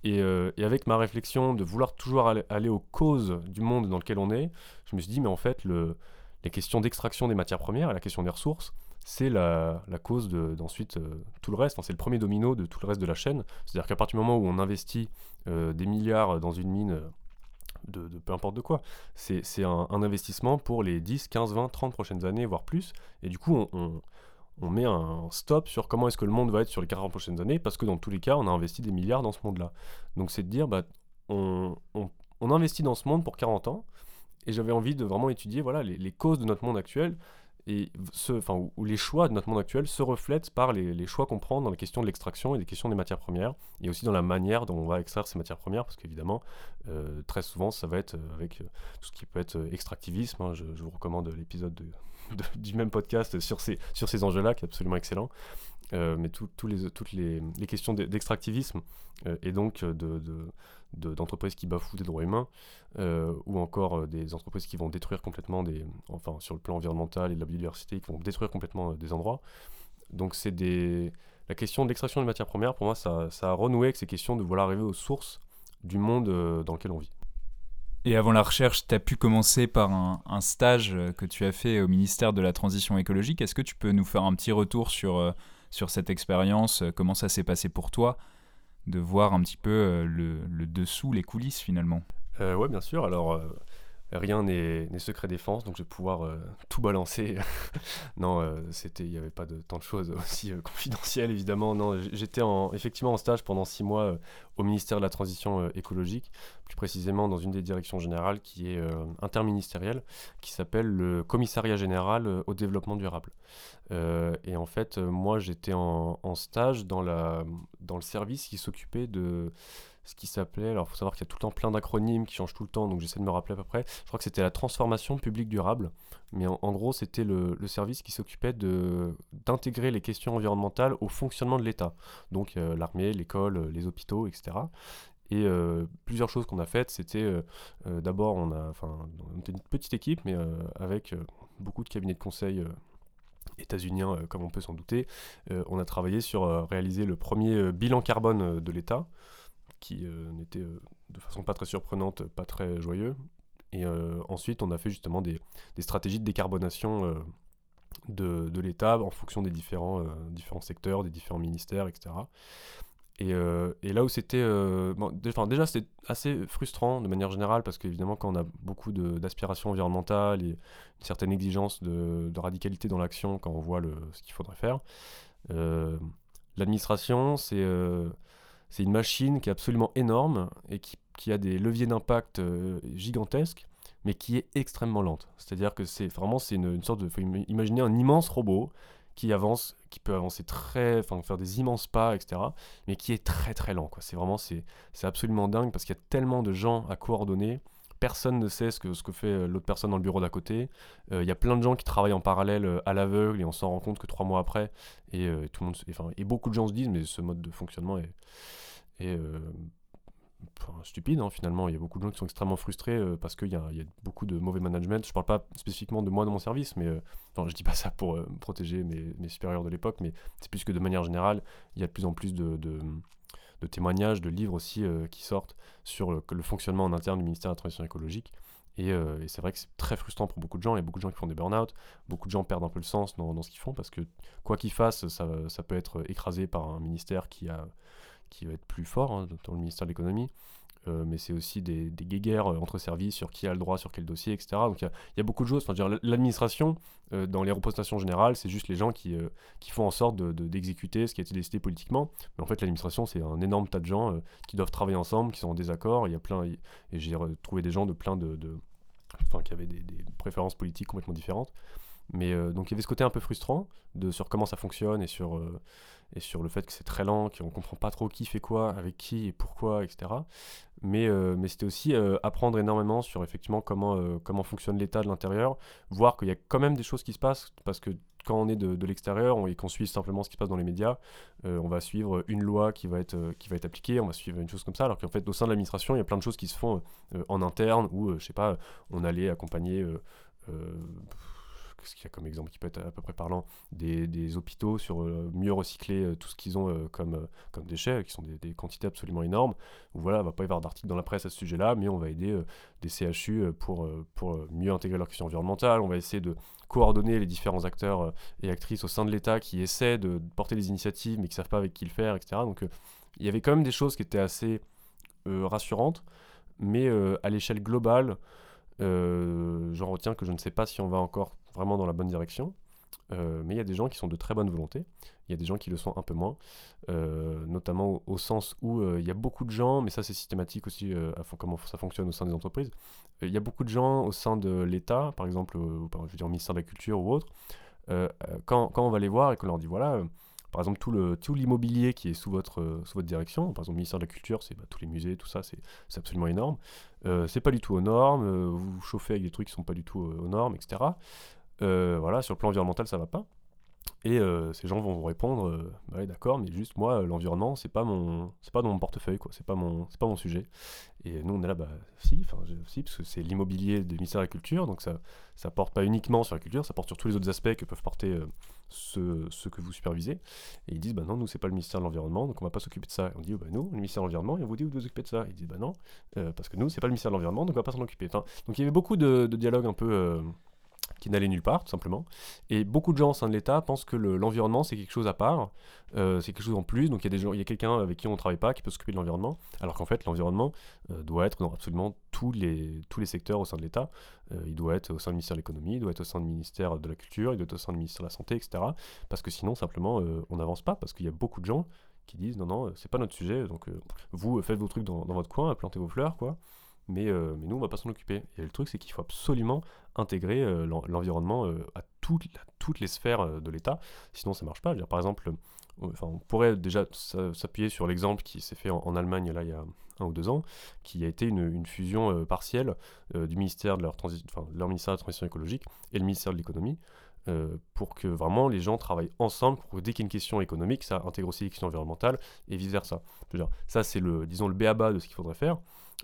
Et, euh, et, avec ma réflexion de vouloir toujours aller, aux causes du monde dans lequel on est, je me suis dit, mais en fait, le, les questions d'extraction des matières premières et la question des ressources, c'est la, cause d'ensuite euh, tout le reste. c'est le premier domino de tout le reste de la chaîne. C'est-à-dire qu'à partir du moment où on investit des milliards dans une mine de, peu importe de quoi. C'est un, investissement pour les 10, 15, 20, 30 prochaines années, voire plus. Et du coup, on, met un stop sur comment est-ce que le monde va être sur les 40 prochaines années, parce que dans tous les cas, on a investi des milliards dans ce monde-là. Donc c'est de dire, bah, on, on, on, investit dans ce monde pour 40 ans, et j'avais envie de vraiment étudier voilà, les, les causes de notre monde actuel, et ce, enfin, où, les choix de notre monde actuel se reflètent par les, choix qu'on prend dans la question de l'extraction et des questions des matières premières, et aussi dans la manière dont on va extraire ces matières premières, parce qu'évidemment, euh, très souvent, ça va être euh, avec euh, tout ce qui peut être extractivisme. Hein. je, vous recommande l'épisode du même podcast sur ces, sur ces enjeux-là, qui est absolument excellent. mais tous les, toutes les, les questions d'extractivisme et donc de, d'entreprises qui bafouent des droits humains, euh, ou encore euh, des entreprises qui vont détruire complètement des, enfin sur le plan environnemental et de la biodiversité, qui vont détruire complètement euh, des endroits. Donc c'est des, la question de l'extraction des matières premières, pour moi, ça, ça, a renoué avec ces questions de vouloir arriver aux sources du monde dans lequel on vit. Et avant la recherche, tu as pu commencer par un, stage que tu as fait au ministère de la Transition écologique. Est-ce que tu peux nous faire un petit retour sur, sur cette expérience Comment ça s'est passé pour toi de voir un petit peu euh, le, dessous, les coulisses finalement? Euh, oui, bien sûr. Alors, euh, rien n'est secret défense, donc je vais pouvoir euh, tout balancer. non, euh, il n'y avait pas de tant de choses aussi euh, confidentielles, évidemment. J'étais en, effectivement en stage pendant six mois au ministère de la Transition écologique, plus précisément dans une des directions générales qui est interministérielle, qui s'appelle le Commissariat général au développement durable. et en fait, moi, j'étais en, stage dans le service qui s'occupait de ce qui s'appelait, alors il faut savoir qu'il y a tout le temps plein d'acronymes qui changent tout le temps, donc j'essaie de me rappeler à peu près, je crois que c'était la transformation publique durable, mais en, gros c'était le, service qui s'occupait d'intégrer les questions environnementales au fonctionnement de l'État, donc euh, l'armée, l'école, les hôpitaux, etc. Et euh, plusieurs choses qu'on a faites, c'était euh, d'abord, on a, on était une petite équipe, mais avec beaucoup de cabinets de conseil états-uniens, comme on peut s'en douter. on a travaillé sur réaliser le premier bilan carbone de l'État, qui euh, n'était euh, de façon pas très surprenante, pas très joyeux. Et euh, ensuite, on a fait justement des, stratégies de décarbonation de, l'État en fonction des différents, différents secteurs, des différents ministères, etc. Et, là où c'était. Bon, déjà, c'était assez frustrant de manière générale, parce qu'évidemment, quand on a beaucoup d'aspirations environnementales et une certaine exigence de, radicalité dans l'action, quand on voit ce qu'il faudrait faire, l'administration, c'est c'est une machine qui est absolument énorme et qui, a des leviers d'impact euh, gigantesques, mais qui est extrêmement lente. C'est-à-dire que c'est vraiment une, sorte de. faut imaginer un immense robot qui avance, qui peut avancer très, enfin faire des immenses pas, etc. Mais qui est très très lent. Quoi. C'est vraiment c'est absolument dingue parce qu'il y a tellement de gens à coordonner. Personne ne sait ce que, fait euh, l'autre personne dans le bureau d'à côté. Euh, il y a plein de gens qui travaillent en parallèle à l'aveugle et on s'en rend compte que trois mois après. Et, beaucoup de gens se disent, mais ce mode de fonctionnement est, euh, stupide hein, finalement. Il y a beaucoup de gens qui sont extrêmement frustrés euh, parce qu'il y, a beaucoup de mauvais management. Je parle pas spécifiquement de moi, de mon service, mais euh, enfin, je dis pas ça pour protéger mes, supérieurs de l'époque, mais c'est plus que de manière générale, il y a de plus en plus de témoignages, de livres aussi qui sortent sur le, fonctionnement en interne du ministère de la Transition écologique. Et, et c'est vrai que c'est très frustrant pour beaucoup de gens. Il beaucoup de gens qui font des burn-out, beaucoup de gens perdent un peu le sens dans, ce qu'ils font parce que quoi qu'ils fassent, ça, peut être écrasé par un ministère qui va être plus fort hein, dans le ministère de l'économie. Euh, mais c'est aussi des, des guéguerres euh, entre services sur qui a le droit, sur quel dossier, etc. Donc il y, a beaucoup de choses. Enfin, l'administration, euh, dans les représentations générales, c'est juste les gens qui, qui font en sorte d'exécuter de, ce qui a été décidé politiquement. Mais en fait, l'administration, c'est un énorme tas de gens qui doivent travailler ensemble, qui sont en désaccord. Il y a plein, et j'ai trouvé des gens de plein de, de enfin, qui avaient des, préférences politiques complètement différentes. Mais donc il y avait ce côté un peu frustrant sur comment ça fonctionne et sur et sur le fait que c'est très lent, qu'on comprend pas trop qui fait quoi, avec qui et pourquoi, etc. Mais, euh, mais c'était aussi euh, apprendre énormément sur effectivement comment, euh, comment fonctionne l'état de l'intérieur, voir qu'il y a quand même des choses qui se passent, parce que quand on est de, de l'extérieur et qu'on suit simplement ce qui se passe dans les médias, on va suivre une loi qui va, être, qui va être appliquée, on va suivre une chose comme ça, alors qu'en fait au sein de l'administration, il y a plein de choses qui se font en interne, où, je sais pas, on allait accompagner ce qu'il y a comme exemple qui peut être à peu près parlant, des, hôpitaux sur euh, mieux recycler euh, tout ce qu'ils ont euh, comme, déchets, qui sont des, quantités absolument énormes. Voilà, il va pas y avoir d'articles dans la presse à ce sujet-là, mais on va aider des CHU pour, pour mieux intégrer leurs questions environnementales. On va essayer de coordonner les différents acteurs et actrices au sein de l'État qui essaient de porter des initiatives, mais qui savent pas avec qui le faire, etc. Donc il y avait quand même des choses qui étaient assez rassurantes, mais à l'échelle globale, j'en retiens que je ne sais pas si on va encore vraiment dans la bonne direction. Euh, mais il y a des gens qui sont de très bonne volonté, il y a des gens qui le sont un peu moins, euh, notamment au, sens où euh, il y a beaucoup de gens, mais ça c'est systématique aussi à comment ça fonctionne au sein des entreprises, il y a beaucoup de gens au sein de l'État, par exemple, je veux dire au ministère de la Culture ou autre, quand, quand, on va les voir et qu'on leur dit voilà, par exemple tout le tout l'immobilier qui est sous votre sous votre direction par exemple le ministère de la culture c'est bah, tous les musées tout ça c'est absolument énorme. C'est pas du tout aux normes. Vous chauffez avec des trucs qui sont pas du tout aux normes etc voilà, sur le plan environnemental, ça va pas. Et euh, ces gens vont vous répondre, euh, bah d'accord, mais juste moi, l'environnement, c'est pas mon, c'est pas dans mon portefeuille, quoi. C'est pas mon, sujet. Et nous, on est là, bah si, parce que c'est l'immobilier du ministère de la Culture, donc ça, ça porte pas uniquement sur la culture, ça porte sur tous les autres aspects que peuvent porter ceux, ceux, que vous supervisez. Et ils disent, bah non, nous, c'est pas le ministère de l'environnement, donc on va pas s'occuper de ça. Et on dit, oh, bah nous, le ministère de l'environnement, et on vous dit, vous devez vous occuper de ça. Ils disent, bah non, parce que nous, c'est pas le ministère de l'environnement, donc on va pas s'en occuper. donc il y avait beaucoup de, de dialogues un peu qui n'allait nulle part, tout simplement. Et beaucoup de gens au sein de l'État pensent que l'environnement, c'est quelque chose à part, euh, c'est quelque chose en plus. Donc il y a a quelqu'un avec qui on ne travaille pas qui peut s'occuper de l'environnement, alors qu'en fait, l'environnement euh, doit être dans absolument tous les, tous les secteurs au sein de l'État. Euh, il doit être au sein du ministère de l'économie, il doit être au sein du ministère de la culture, il doit être au sein du ministère de la santé, etc. Parce que sinon, simplement, on n'avance pas, parce qu'il y a beaucoup de gens qui disent non, non, c'est pas notre sujet, donc vous faites vos trucs dans, votre coin, plantez vos fleurs, quoi mais, euh, mais nous, on va pas s'en occuper. Et le truc, c'est qu'il faut absolument intégrer euh, l'environnement euh, à, toutes, les sphères de l'État, sinon ça marche pas. Dire, par exemple, enfin, on pourrait déjà s'appuyer sur l'exemple qui s'est fait en, Allemagne là, il y a un ou deux ans, qui a été une, fusion partielle du ministère de leur, ministère de la transition écologique et le ministère de l'économie. pour que vraiment les gens travaillent ensemble, pour que dès qu'il y a une question économique, ça intègre aussi les questions environnementales et vice-versa. Ça, c'est le, disons, le béaba de ce qu'il faudrait faire.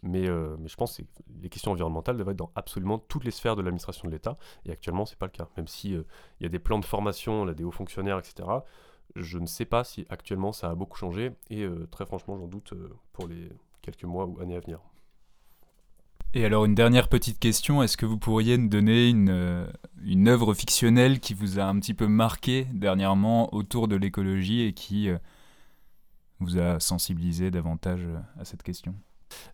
Mais, euh, mais je pense que les questions environnementales doivent être dans absolument toutes les sphères de l'administration de l'État. Et actuellement, ce n'est pas le cas. Même s'il euh, y a des plans de formation, là, des hauts fonctionnaires, etc., je ne sais pas si actuellement ça a beaucoup changé. Et euh, très franchement, j'en doute pour les quelques mois ou années à venir. Et alors, une dernière petite question. Est-ce que vous pourriez nous donner une œuvre fictionnelle qui vous a un petit peu marqué dernièrement autour de l'écologie et qui vous a sensibilisé davantage à cette question?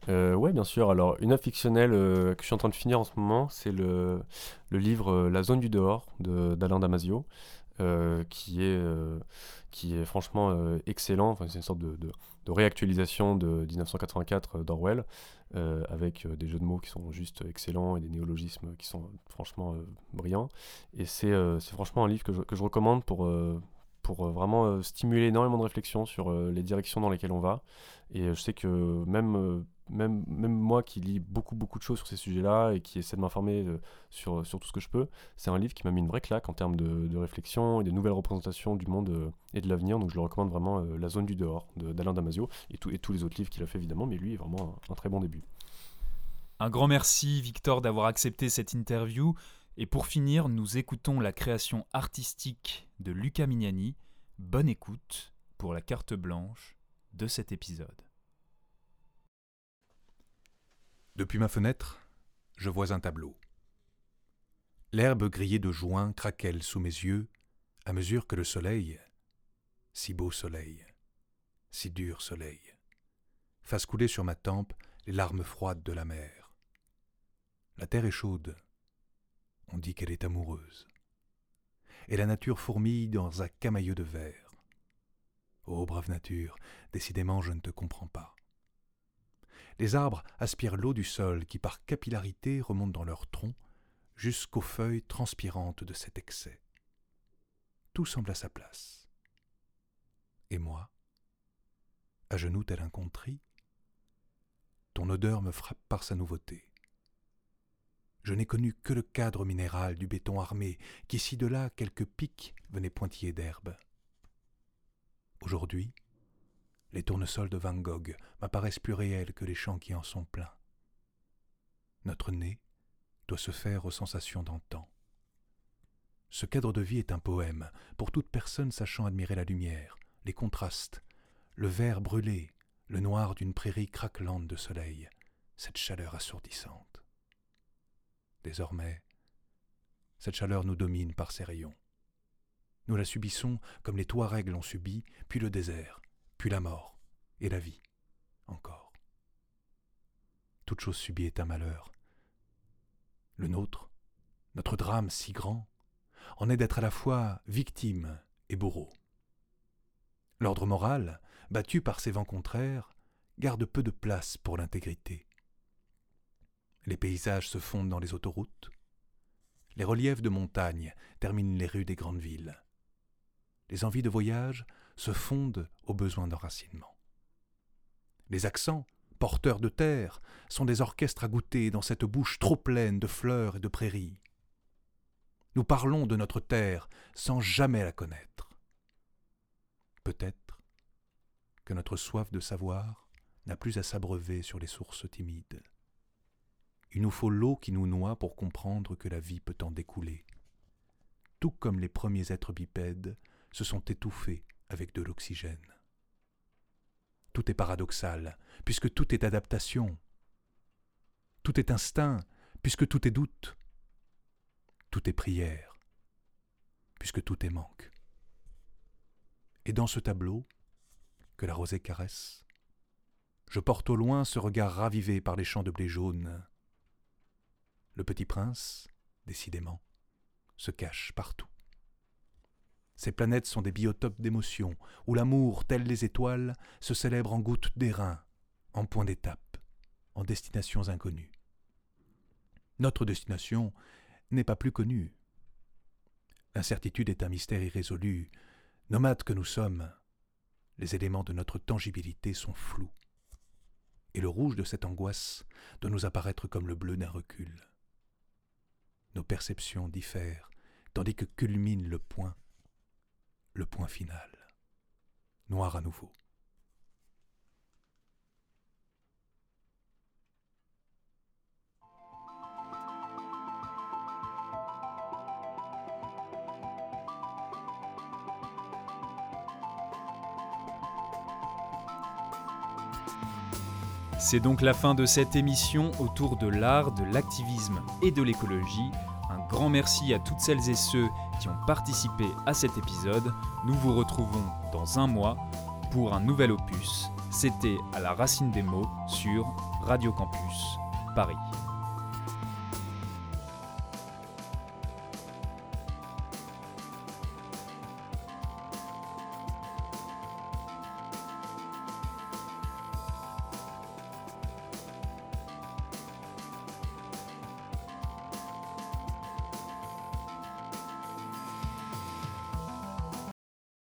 Euh, bien sûr. Alors, une œuvre fictionnelle euh, que je suis en train de finir en ce moment, c'est le, livre euh, La zone du dehors d'Alain Damasio, euh, qui, est, qui est franchement excellent. Enfin, c'est une sorte de, de, de, réactualisation de 1984 d'Orwell, avec des jeux de mots qui sont juste excellents et des néologismes qui sont franchement brillants. Et c'est franchement un livre que je, que je recommande pour pour vraiment stimuler énormément de réflexion sur les directions dans lesquelles on va. Et je sais que même, même, même moi qui lis beaucoup, beaucoup de choses sur ces sujets-là et qui essaie de m'informer sur, tout ce que je peux, c'est un livre qui m'a mis une vraie claque en termes de, de réflexion et des nouvelles représentations du monde et de l'avenir. Donc je le recommande vraiment La zone du dehors d'Alain Damasio et, tous les autres livres qu'il a fait évidemment, mais lui est vraiment un très bon début. Un grand merci Victor d'avoir accepté cette interview. Et pour finir, nous écoutons la création artistique de Luca Mignani. Bonne écoute pour la carte blanche de cet épisode. Depuis ma fenêtre, je vois un tableau. L'herbe grillée de juin craquelle sous mes yeux à mesure que le soleil, si beau soleil, si dur soleil, fasse couler sur ma tempe les larmes froides de la mer. La terre est chaude, on dit qu'elle est amoureuse, et la nature fourmille dans un camailleux de verre. Ô brave nature, décidément je ne te comprends pas. Les arbres aspirent l'eau du sol qui par capillarité remonte dans leurs troncs jusqu'aux feuilles transpirantes de cet excès. Tout semble à sa place. Et moi, à genoux tel un ton odeur me frappe par sa nouveauté. Je n'ai connu que le cadre minéral du béton armé qui, ci de là, quelques pics venaient pointiller d'herbe. Aujourd'hui, les tournesols de Van Gogh m'apparaissent plus réels que les champs qui en sont pleins. Notre nez doit se faire aux sensations d'antan. Ce cadre de vie est un poème pour toute personne sachant admirer la lumière, les contrastes, le vert brûlé, le noir d'une prairie craquelante de soleil, cette chaleur assourdissante. Désormais, cette chaleur nous domine par ses rayons. Nous la subissons comme les Touaregs l'ont subi, puis le désert, puis la mort, et la vie, encore. Toute chose subie est un malheur. Le nôtre, notre drame si grand, en est d'être à la fois victime et bourreau. L'ordre moral, battu par ces vents contraires, garde peu de place pour l'intégrité. Les paysages se fondent dans les autoroutes, les reliefs de montagne terminent les rues des grandes villes les envies de voyage se fondent aux besoins d'enracinement. Les accents, porteurs de terre, sont des orchestres à goûter dans cette bouche trop pleine de fleurs et de prairies. Nous parlons de notre terre sans jamais la connaître. Peut-être que notre soif de savoir n'a plus à s'abreuver sur les sources timides. Il nous faut l'eau qui nous noie pour comprendre que la vie peut en découler. Tout comme les premiers êtres bipèdes se sont étouffés avec de l'oxygène. Tout est paradoxal, puisque tout est adaptation. Tout est instinct, puisque tout est doute. tout est prière, puisque tout est manque. Et dans ce tableau, que la rosée caresse, je porte au loin ce regard ravivé par les champs de blé jaune. Le petit prince, décidément, se cache partout. Ces planètes sont des biotopes d'émotions, où l'amour, tel les étoiles, se célèbre en gouttes d'airain, en point d'étape, en destinations inconnues. Notre destination n'est pas plus connue. L'incertitude est un mystère irrésolu. Nomades que nous sommes, les éléments de notre tangibilité sont flous. Et le rouge de cette angoisse doit nous apparaître comme le bleu d'un recul. Nos perceptions diffèrent, tandis que culmine le point, le point final. Noir à nouveau. C'est donc la fin de cette émission autour de l'art, de l'activisme et de l'écologie. Un grand merci à toutes celles et ceux qui ont participé à cet épisode. Nous vous retrouvons dans un mois pour un nouvel opus. C'était à la racine des mots sur Radio Campus Paris.